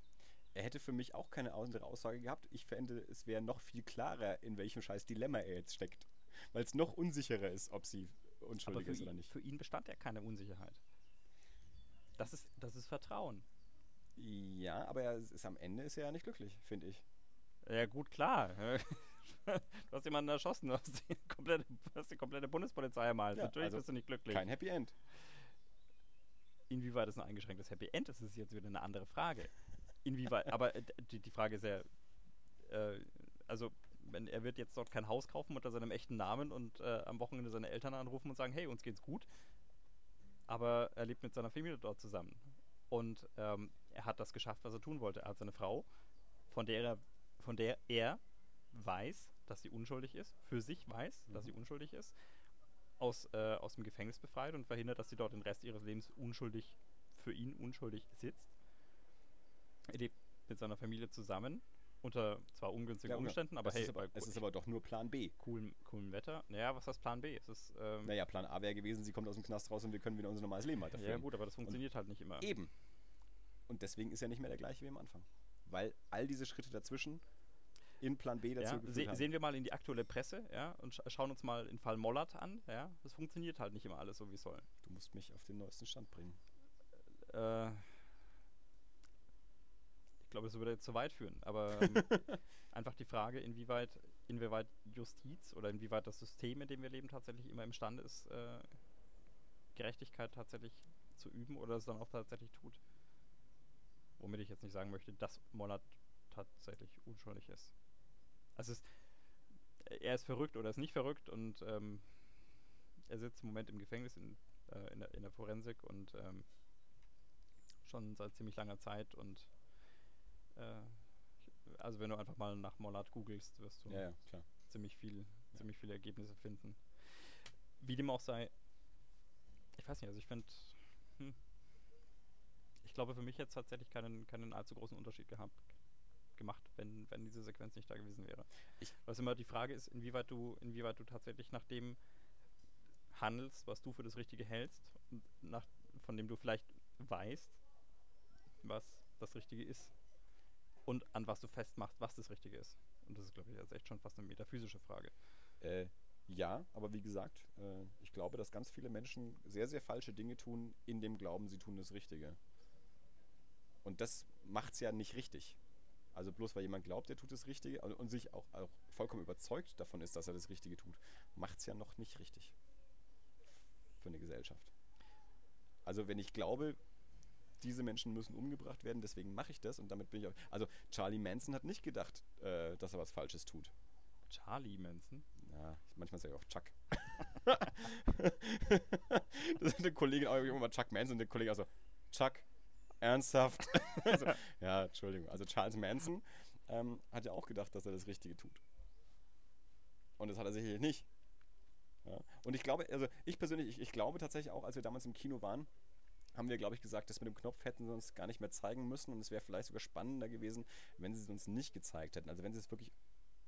Er hätte für mich auch keine andere Aussage gehabt. Ich fände, es wäre noch viel klarer, in welchem scheiß Dilemma er jetzt steckt. Weil es noch unsicherer ist, ob sie unschuldig ist oder nicht. für ihn bestand ja keine Unsicherheit. Das ist, das ist Vertrauen. Ja, aber er ist, am Ende ist er ja nicht glücklich, finde ich. Ja, gut, klar. [LAUGHS] du hast jemanden erschossen, du hast die komplette, hast die komplette Bundespolizei ermalt. Ja, Natürlich also bist du nicht glücklich. Kein Happy End. Inwieweit es ein eingeschränktes Happy End ist, ist jetzt wieder eine andere Frage. Inwieweit, aber äh, die, die Frage ist ja, äh, also wenn, er wird jetzt dort kein Haus kaufen unter seinem echten Namen und äh, am Wochenende seine Eltern anrufen und sagen, hey, uns geht's gut. Aber er lebt mit seiner Familie dort zusammen. Und ähm, er hat das geschafft, was er tun wollte. Er hat seine Frau, von der er, von der er weiß, dass sie unschuldig ist, für sich weiß, dass Mhm. sie unschuldig ist, aus, äh, aus dem Gefängnis befreit und verhindert, dass sie dort den Rest ihres Lebens unschuldig, für ihn unschuldig sitzt. Er lebt mit seiner Familie zusammen, unter zwar ungünstigen Ja. Umständen, aber es, hey, ist aber, es ist aber doch nur Plan B. coolem, coolem Wetter. Naja, was heißt Plan B? Es ist, ähm, Naja, Plan A wäre gewesen, sie kommt aus dem Knast raus und wir können wieder unser normales Leben weiterführen. ja gut, aber das funktioniert halt nicht immer. Eben. Und deswegen ist er nicht mehr der gleiche wie am Anfang. Weil all diese Schritte dazwischen in Plan B dazu Ja, geführt se sehen wir mal in die aktuelle Presse ja, und scha schauen uns mal den Fall Mollert an. Ja, das funktioniert halt nicht immer alles so, wie es soll. Du musst mich auf den neuesten Stand bringen. Äh, ich glaube, das würde jetzt zu weit führen. Aber ähm, [LAUGHS] einfach die Frage, inwieweit, inwieweit Justiz oder inwieweit das System, in dem wir leben, tatsächlich immer imstande ist, äh, Gerechtigkeit tatsächlich zu üben oder es dann auch tatsächlich tut. Womit ich jetzt nicht sagen möchte, dass Mollert tatsächlich unschuldig ist. Also es ist, er ist verrückt oder ist nicht verrückt und ähm, er sitzt im Moment im Gefängnis in, äh, in, der, in der Forensik und ähm, schon seit ziemlich langer Zeit und äh, also wenn du einfach mal nach Mollard googelst, wirst du Ja, ja, ziemlich viel, ziemlich viele Ergebnisse finden. Wie dem auch sei, ich weiß nicht, also ich finde, hm, ich glaube für mich jetzt tatsächlich keinen, keinen allzu großen Unterschied gehabt gemacht, wenn, wenn diese Sequenz nicht da gewesen wäre. Ich- Was immer die Frage ist, inwieweit du, inwieweit du tatsächlich nach dem handelst, was du für das Richtige hältst, nach, von dem du vielleicht weißt, was das Richtige ist. Und an was du festmachst, was das Richtige ist. Und das ist, glaube ich, jetzt echt schon fast eine metaphysische Frage. Äh, ja, aber wie gesagt, äh, ich glaube, dass ganz viele Menschen sehr, sehr falsche Dinge tun, in dem Glauben, sie tun das Richtige. Und das macht es ja nicht richtig. Also bloß weil jemand glaubt, er tut das Richtige und, und sich auch, auch vollkommen überzeugt davon ist, dass er das Richtige tut, macht es ja noch nicht richtig für eine Gesellschaft. Also wenn ich glaube, diese Menschen müssen umgebracht werden, deswegen mache ich das und damit bin ich auch. Also Charlie Manson hat nicht gedacht, äh, dass er was Falsches tut. Charlie Manson? Ja, manchmal sage ich auch Chuck. [LAUGHS] das ist eine Kollegin auch immer Chuck Manson und der Kollege auch so, Chuck, ernsthaft? [LAUGHS] also, ja, Entschuldigung. Also Charles Manson ähm, hat ja auch gedacht, dass er das Richtige tut. Und das hat er sicherlich nicht. Ja. Und ich glaube, also ich persönlich, ich, ich glaube tatsächlich auch, als wir damals im Kino waren, haben wir, glaube ich, gesagt, dass mit dem Knopf hätten sie uns gar nicht mehr zeigen müssen und es wäre vielleicht sogar spannender gewesen, wenn sie es uns nicht gezeigt hätten. Also wenn sie es wirklich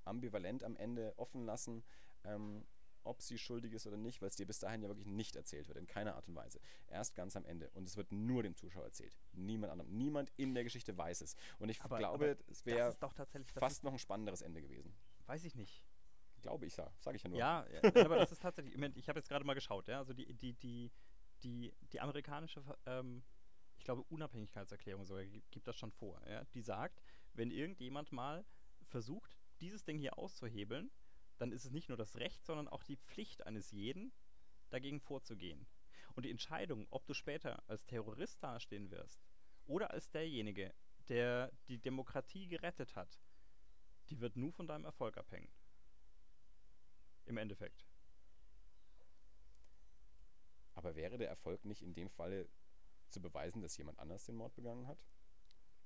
ambivalent am Ende offen lassen, ähm, ob sie schuldig ist oder nicht, weil es dir bis dahin ja wirklich nicht erzählt wird, in keiner Art und Weise. Erst ganz am Ende. Und es wird nur dem Zuschauer erzählt. Niemand anderem. Niemand in der Geschichte weiß es. Und ich Aber- glaube, aber es wäre fast noch ein spannenderes Ende gewesen. weiß ich nicht. Glaube ich, sage sag ich ja nur. Ja, ja, aber das ist tatsächlich. Ich habe jetzt gerade mal geschaut, ja. Also die, die, die, die, die amerikanische, ähm, ich glaube, Unabhängigkeitserklärung sogar gi- gibt das schon vor, ja. Die sagt, wenn irgendjemand mal versucht, dieses Ding hier auszuhebeln, dann ist es nicht nur das Recht, sondern auch die Pflicht eines jeden, dagegen vorzugehen. Und die Entscheidung, ob du später als Terrorist dastehen wirst oder als derjenige, der die Demokratie gerettet hat, die wird nur von deinem Erfolg abhängen. Im Endeffekt. Aber wäre der Erfolg nicht in dem Falle zu beweisen, dass jemand anders den Mord begangen hat?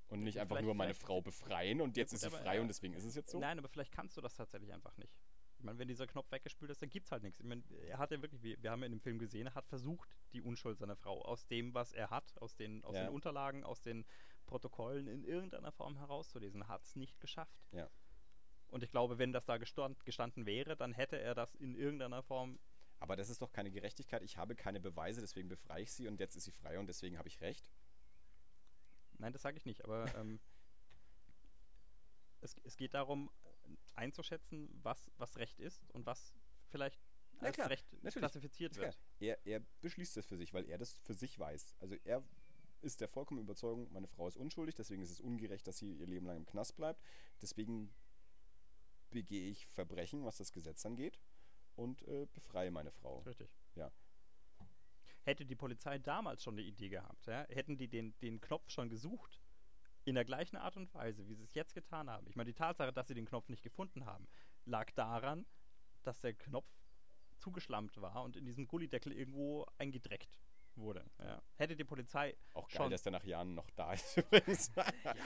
Und nicht einfach vielleicht- nur meine Frau befreien und Ja, jetzt gut, ist sie frei und deswegen ist es jetzt so? Nein, aber vielleicht kannst du das tatsächlich einfach nicht. Ich meine, wenn dieser Knopf weggespült ist, dann gibt's halt nichts. Ich meine, er hat ja wirklich, wir haben ja in dem Film gesehen, er hat versucht, die Unschuld seiner Frau aus dem, was er hat, aus den, aus Ja. den Unterlagen, aus den Protokollen in irgendeiner Form herauszulesen, hat es nicht geschafft. Ja. Und ich glaube, wenn das da gestand, gestanden wäre, dann hätte er das in irgendeiner Form. Aber das ist doch keine Gerechtigkeit. Ich habe keine Beweise, deswegen befreie ich sie und jetzt ist sie frei und deswegen habe ich recht. Nein, das sage ich nicht, aber ähm, [LAUGHS] es, es geht darum, einzuschätzen, was, was Recht ist und was vielleicht als klar, Recht natürlich. klassifiziert wird. Er, er beschließt das für sich, weil er das für sich weiß. Also er ist der vollkommen Überzeugung, meine Frau ist unschuldig, deswegen ist es ungerecht, dass sie ihr Leben lang im Knast bleibt. Deswegen begehe ich Verbrechen, was das Gesetz angeht, und äh, befreie meine Frau. Richtig. Ja. Hätte die Polizei damals schon eine Idee gehabt, ja, hätten die den, den Knopf schon gesucht, in der gleichen Art und Weise, wie sie es jetzt getan haben. Ich meine, die Tatsache, dass sie den Knopf nicht gefunden haben, lag daran, dass der Knopf zugeschlammt war und in diesem Gullideckel irgendwo eingedreckt wurde. Ja. Hätte die Polizei Auch geil, Schon. dass der nach Jahren noch da ist [LAUGHS] übrigens.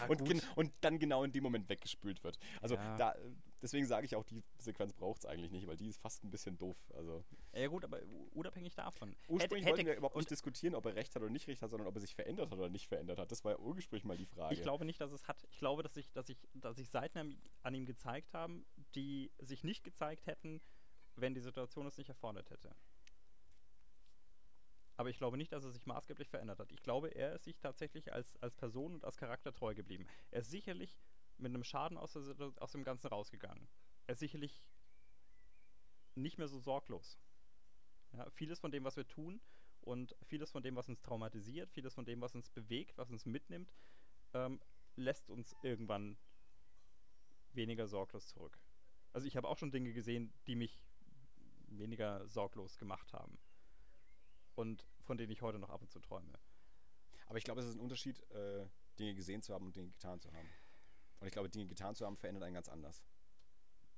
und, gut. gen- und dann genau in dem Moment weggespült wird. Also Ja. da, deswegen sage ich auch, die Sequenz braucht es eigentlich nicht, weil die ist fast ein bisschen doof. Also Ja gut, aber unabhängig davon. ursprünglich hätte, wollten wir überhaupt nicht diskutieren, ob er recht hat oder nicht recht hat, sondern ob er sich verändert hat oder nicht verändert hat. Das war ja ursprünglich mal die Frage. ich glaube nicht, dass es hat. Ich glaube, dass sich dass ich, dass ich Seiten an, an ihm gezeigt haben, die sich nicht gezeigt hätten, wenn die Situation es nicht erfordert hätte. Aber ich glaube nicht, dass er sich maßgeblich verändert hat. Ich glaube, er ist sich tatsächlich als, als Person und als Charakter treu geblieben. Er ist sicherlich mit einem Schaden aus, der, aus dem Ganzen rausgegangen. Er ist sicherlich nicht mehr so sorglos. Ja, vieles von dem, was wir tun und vieles von dem, was uns traumatisiert, vieles von dem, was uns bewegt, was uns mitnimmt, ähm, lässt uns irgendwann weniger sorglos zurück. Also ich habe auch schon Dinge gesehen, die mich weniger sorglos gemacht haben. Und von denen ich heute noch ab und zu träume. Aber ich glaube, es ist ein Unterschied, äh, Dinge gesehen zu haben und Dinge getan zu haben. Und ich glaube, Dinge getan zu haben verändert einen ganz anders.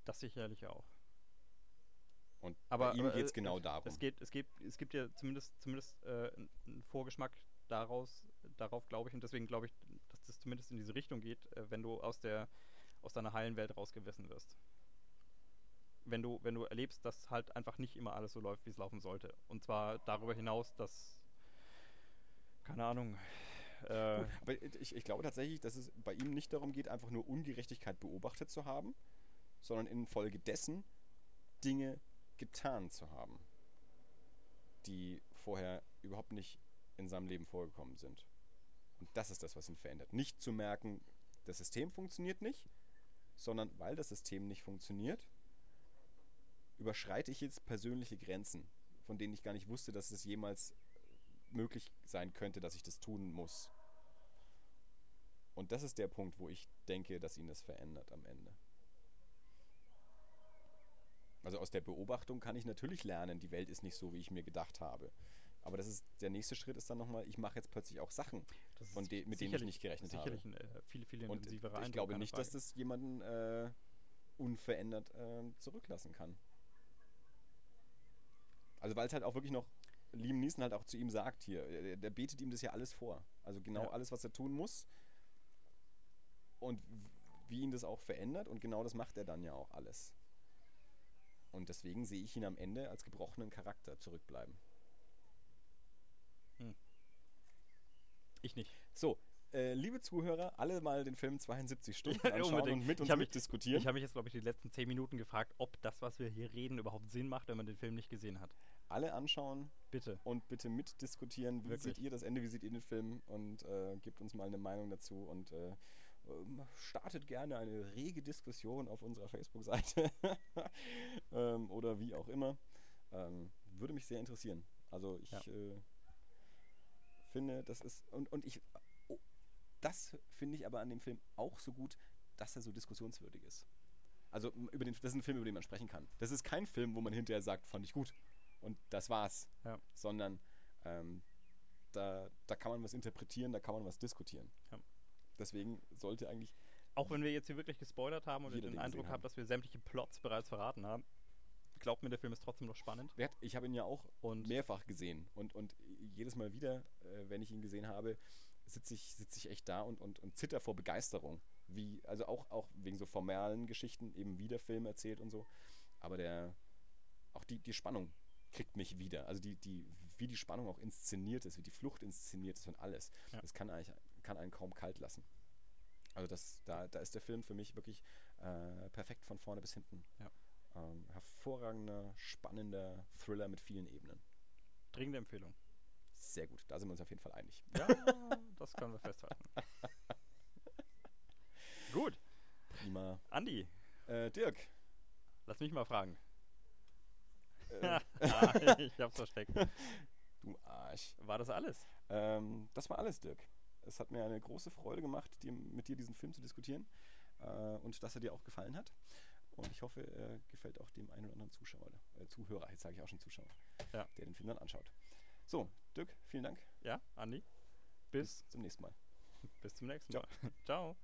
Das sicherlich auch. Und Aber, bei ihm geht es äh, genau darum. Es, geht, es, geht, es gibt ja zumindest, zumindest äh, einen- Vorgeschmack daraus, darauf, glaube ich, und deswegen glaube ich, dass das zumindest in diese Richtung geht, äh, wenn du aus, der, aus deiner heilen Welt rausgerissen wirst. Wenn du, wenn du erlebst, dass halt einfach nicht immer alles so läuft, wie es laufen sollte. Und zwar darüber hinaus, dass, keine Ahnung, äh, Gut, aber ich, ich glaube tatsächlich, dass es bei ihm nicht darum geht, einfach nur Ungerechtigkeit beobachtet zu haben, sondern infolgedessen Dinge getan zu haben, die vorher überhaupt nicht in seinem Leben vorgekommen sind. Und das ist das, was ihn verändert. Nicht zu merken, das System funktioniert nicht, sondern weil das System nicht funktioniert, überschreite ich jetzt persönliche Grenzen, von denen ich gar nicht wusste, dass es jemals möglich sein könnte, dass ich das tun muss. Und das ist der Punkt, wo ich denke, dass ihn das verändert am Ende. Also aus der Beobachtung kann ich natürlich lernen, die Welt ist nicht so, wie ich mir gedacht habe. Aber das ist der nächste Schritt ist dann nochmal, ich mache jetzt plötzlich auch Sachen, von de mit denen ich sicherlich- nicht gerechnet habe. sicherlich ein äh, viel, viel Und intensiverer ich Eindruck, glaube nicht, dass Frage. das jemanden äh, unverändert ähm, zurücklassen kann. Also weil es halt auch wirklich noch Liam Neeson halt auch zu ihm sagt hier, äh, der betet ihm das ja alles vor. Also genau Ja. alles, was er tun muss und wie ihn das auch verändert und genau das macht er dann ja auch alles. Und deswegen sehe ich ihn am Ende als gebrochenen Charakter zurückbleiben. Ich nicht. So, äh, liebe Zuhörer, alle mal den Film 72 Stunden [LAUGHS] Ja, anschauen unbedingt. und mit Ich uns hab mich- mitdiskutieren. Ich habe mich jetzt, glaube ich, die letzten zehn Minuten gefragt, ob das, was wir hier reden, überhaupt Sinn macht, wenn man den Film nicht gesehen hat. alle anschauen Bitte. und bitte mitdiskutieren. Wie Wirklich. seht ihr das Ende? Wie seht ihr den Film? Und äh, gebt uns mal eine Meinung dazu und äh, ähm, startet gerne eine rege Diskussion auf unserer Facebook-Seite [LAUGHS] ähm, oder wie auch immer. Ähm, würde mich sehr interessieren. Also ich Ja. äh, finde, das ist und, und ich das finde ich aber an dem Film auch so gut, dass er so diskussionswürdig ist. Also über den, das ist ein Film, über den man sprechen kann. Das ist kein Film, wo man hinterher sagt, fand ich gut. Und das war's. Ja. Sondern ähm, da, da kann man was interpretieren, da kann man was diskutieren. Ja. Deswegen sollte eigentlich, Auch wenn wir jetzt hier wirklich gespoilert haben und den den Eindruck haben. dass wir sämtliche Plots bereits verraten haben, glaubt mir, der Film ist trotzdem noch spannend. ich habe ihn ja auch Und mehrfach gesehen. Und, und jedes Mal wieder, äh, wenn ich ihn gesehen habe, sitze ich, sitz ich echt da und, und, und zitter vor Begeisterung. Wie, also auch, auch wegen so formalen Geschichten, eben wie der Film erzählt und so. Aber der, auch die, die Spannung kriegt mich wieder. Also die, die, wie die Spannung auch inszeniert ist, wie die Flucht inszeniert ist und alles. Ja. Das kann eigentlich, kann einen kaum kalt lassen. Also das, da, da ist der Film für mich wirklich äh, perfekt von vorne bis hinten. Ja. Ähm, hervorragender, spannender Thriller mit vielen Ebenen. dringende Empfehlung. Sehr gut, da sind wir uns auf jeden Fall einig. Ja, das können wir festhalten. [LAUGHS] Prima. Andi, Äh, Dirk. lass mich mal fragen. Äh, [LAUGHS] ah, ich hab's versteckt. [LAUGHS] du Arsch. War das alles? Ähm, das war alles, Dirk. Es hat mir eine große Freude gemacht, dir, mit dir diesen Film zu diskutieren äh, und dass er dir auch gefallen hat. Und ich hoffe, er gefällt auch dem einen oder anderen Zuschauer, äh, Zuhörer, jetzt sage ich auch schon Zuschauer, Ja. der den Film dann anschaut. So, Dirk, vielen Dank. Ja, Andi? Bis, zum nächsten Mal. [LAUGHS] bis zum nächsten Ciao. Mal. [LAUGHS] Ciao.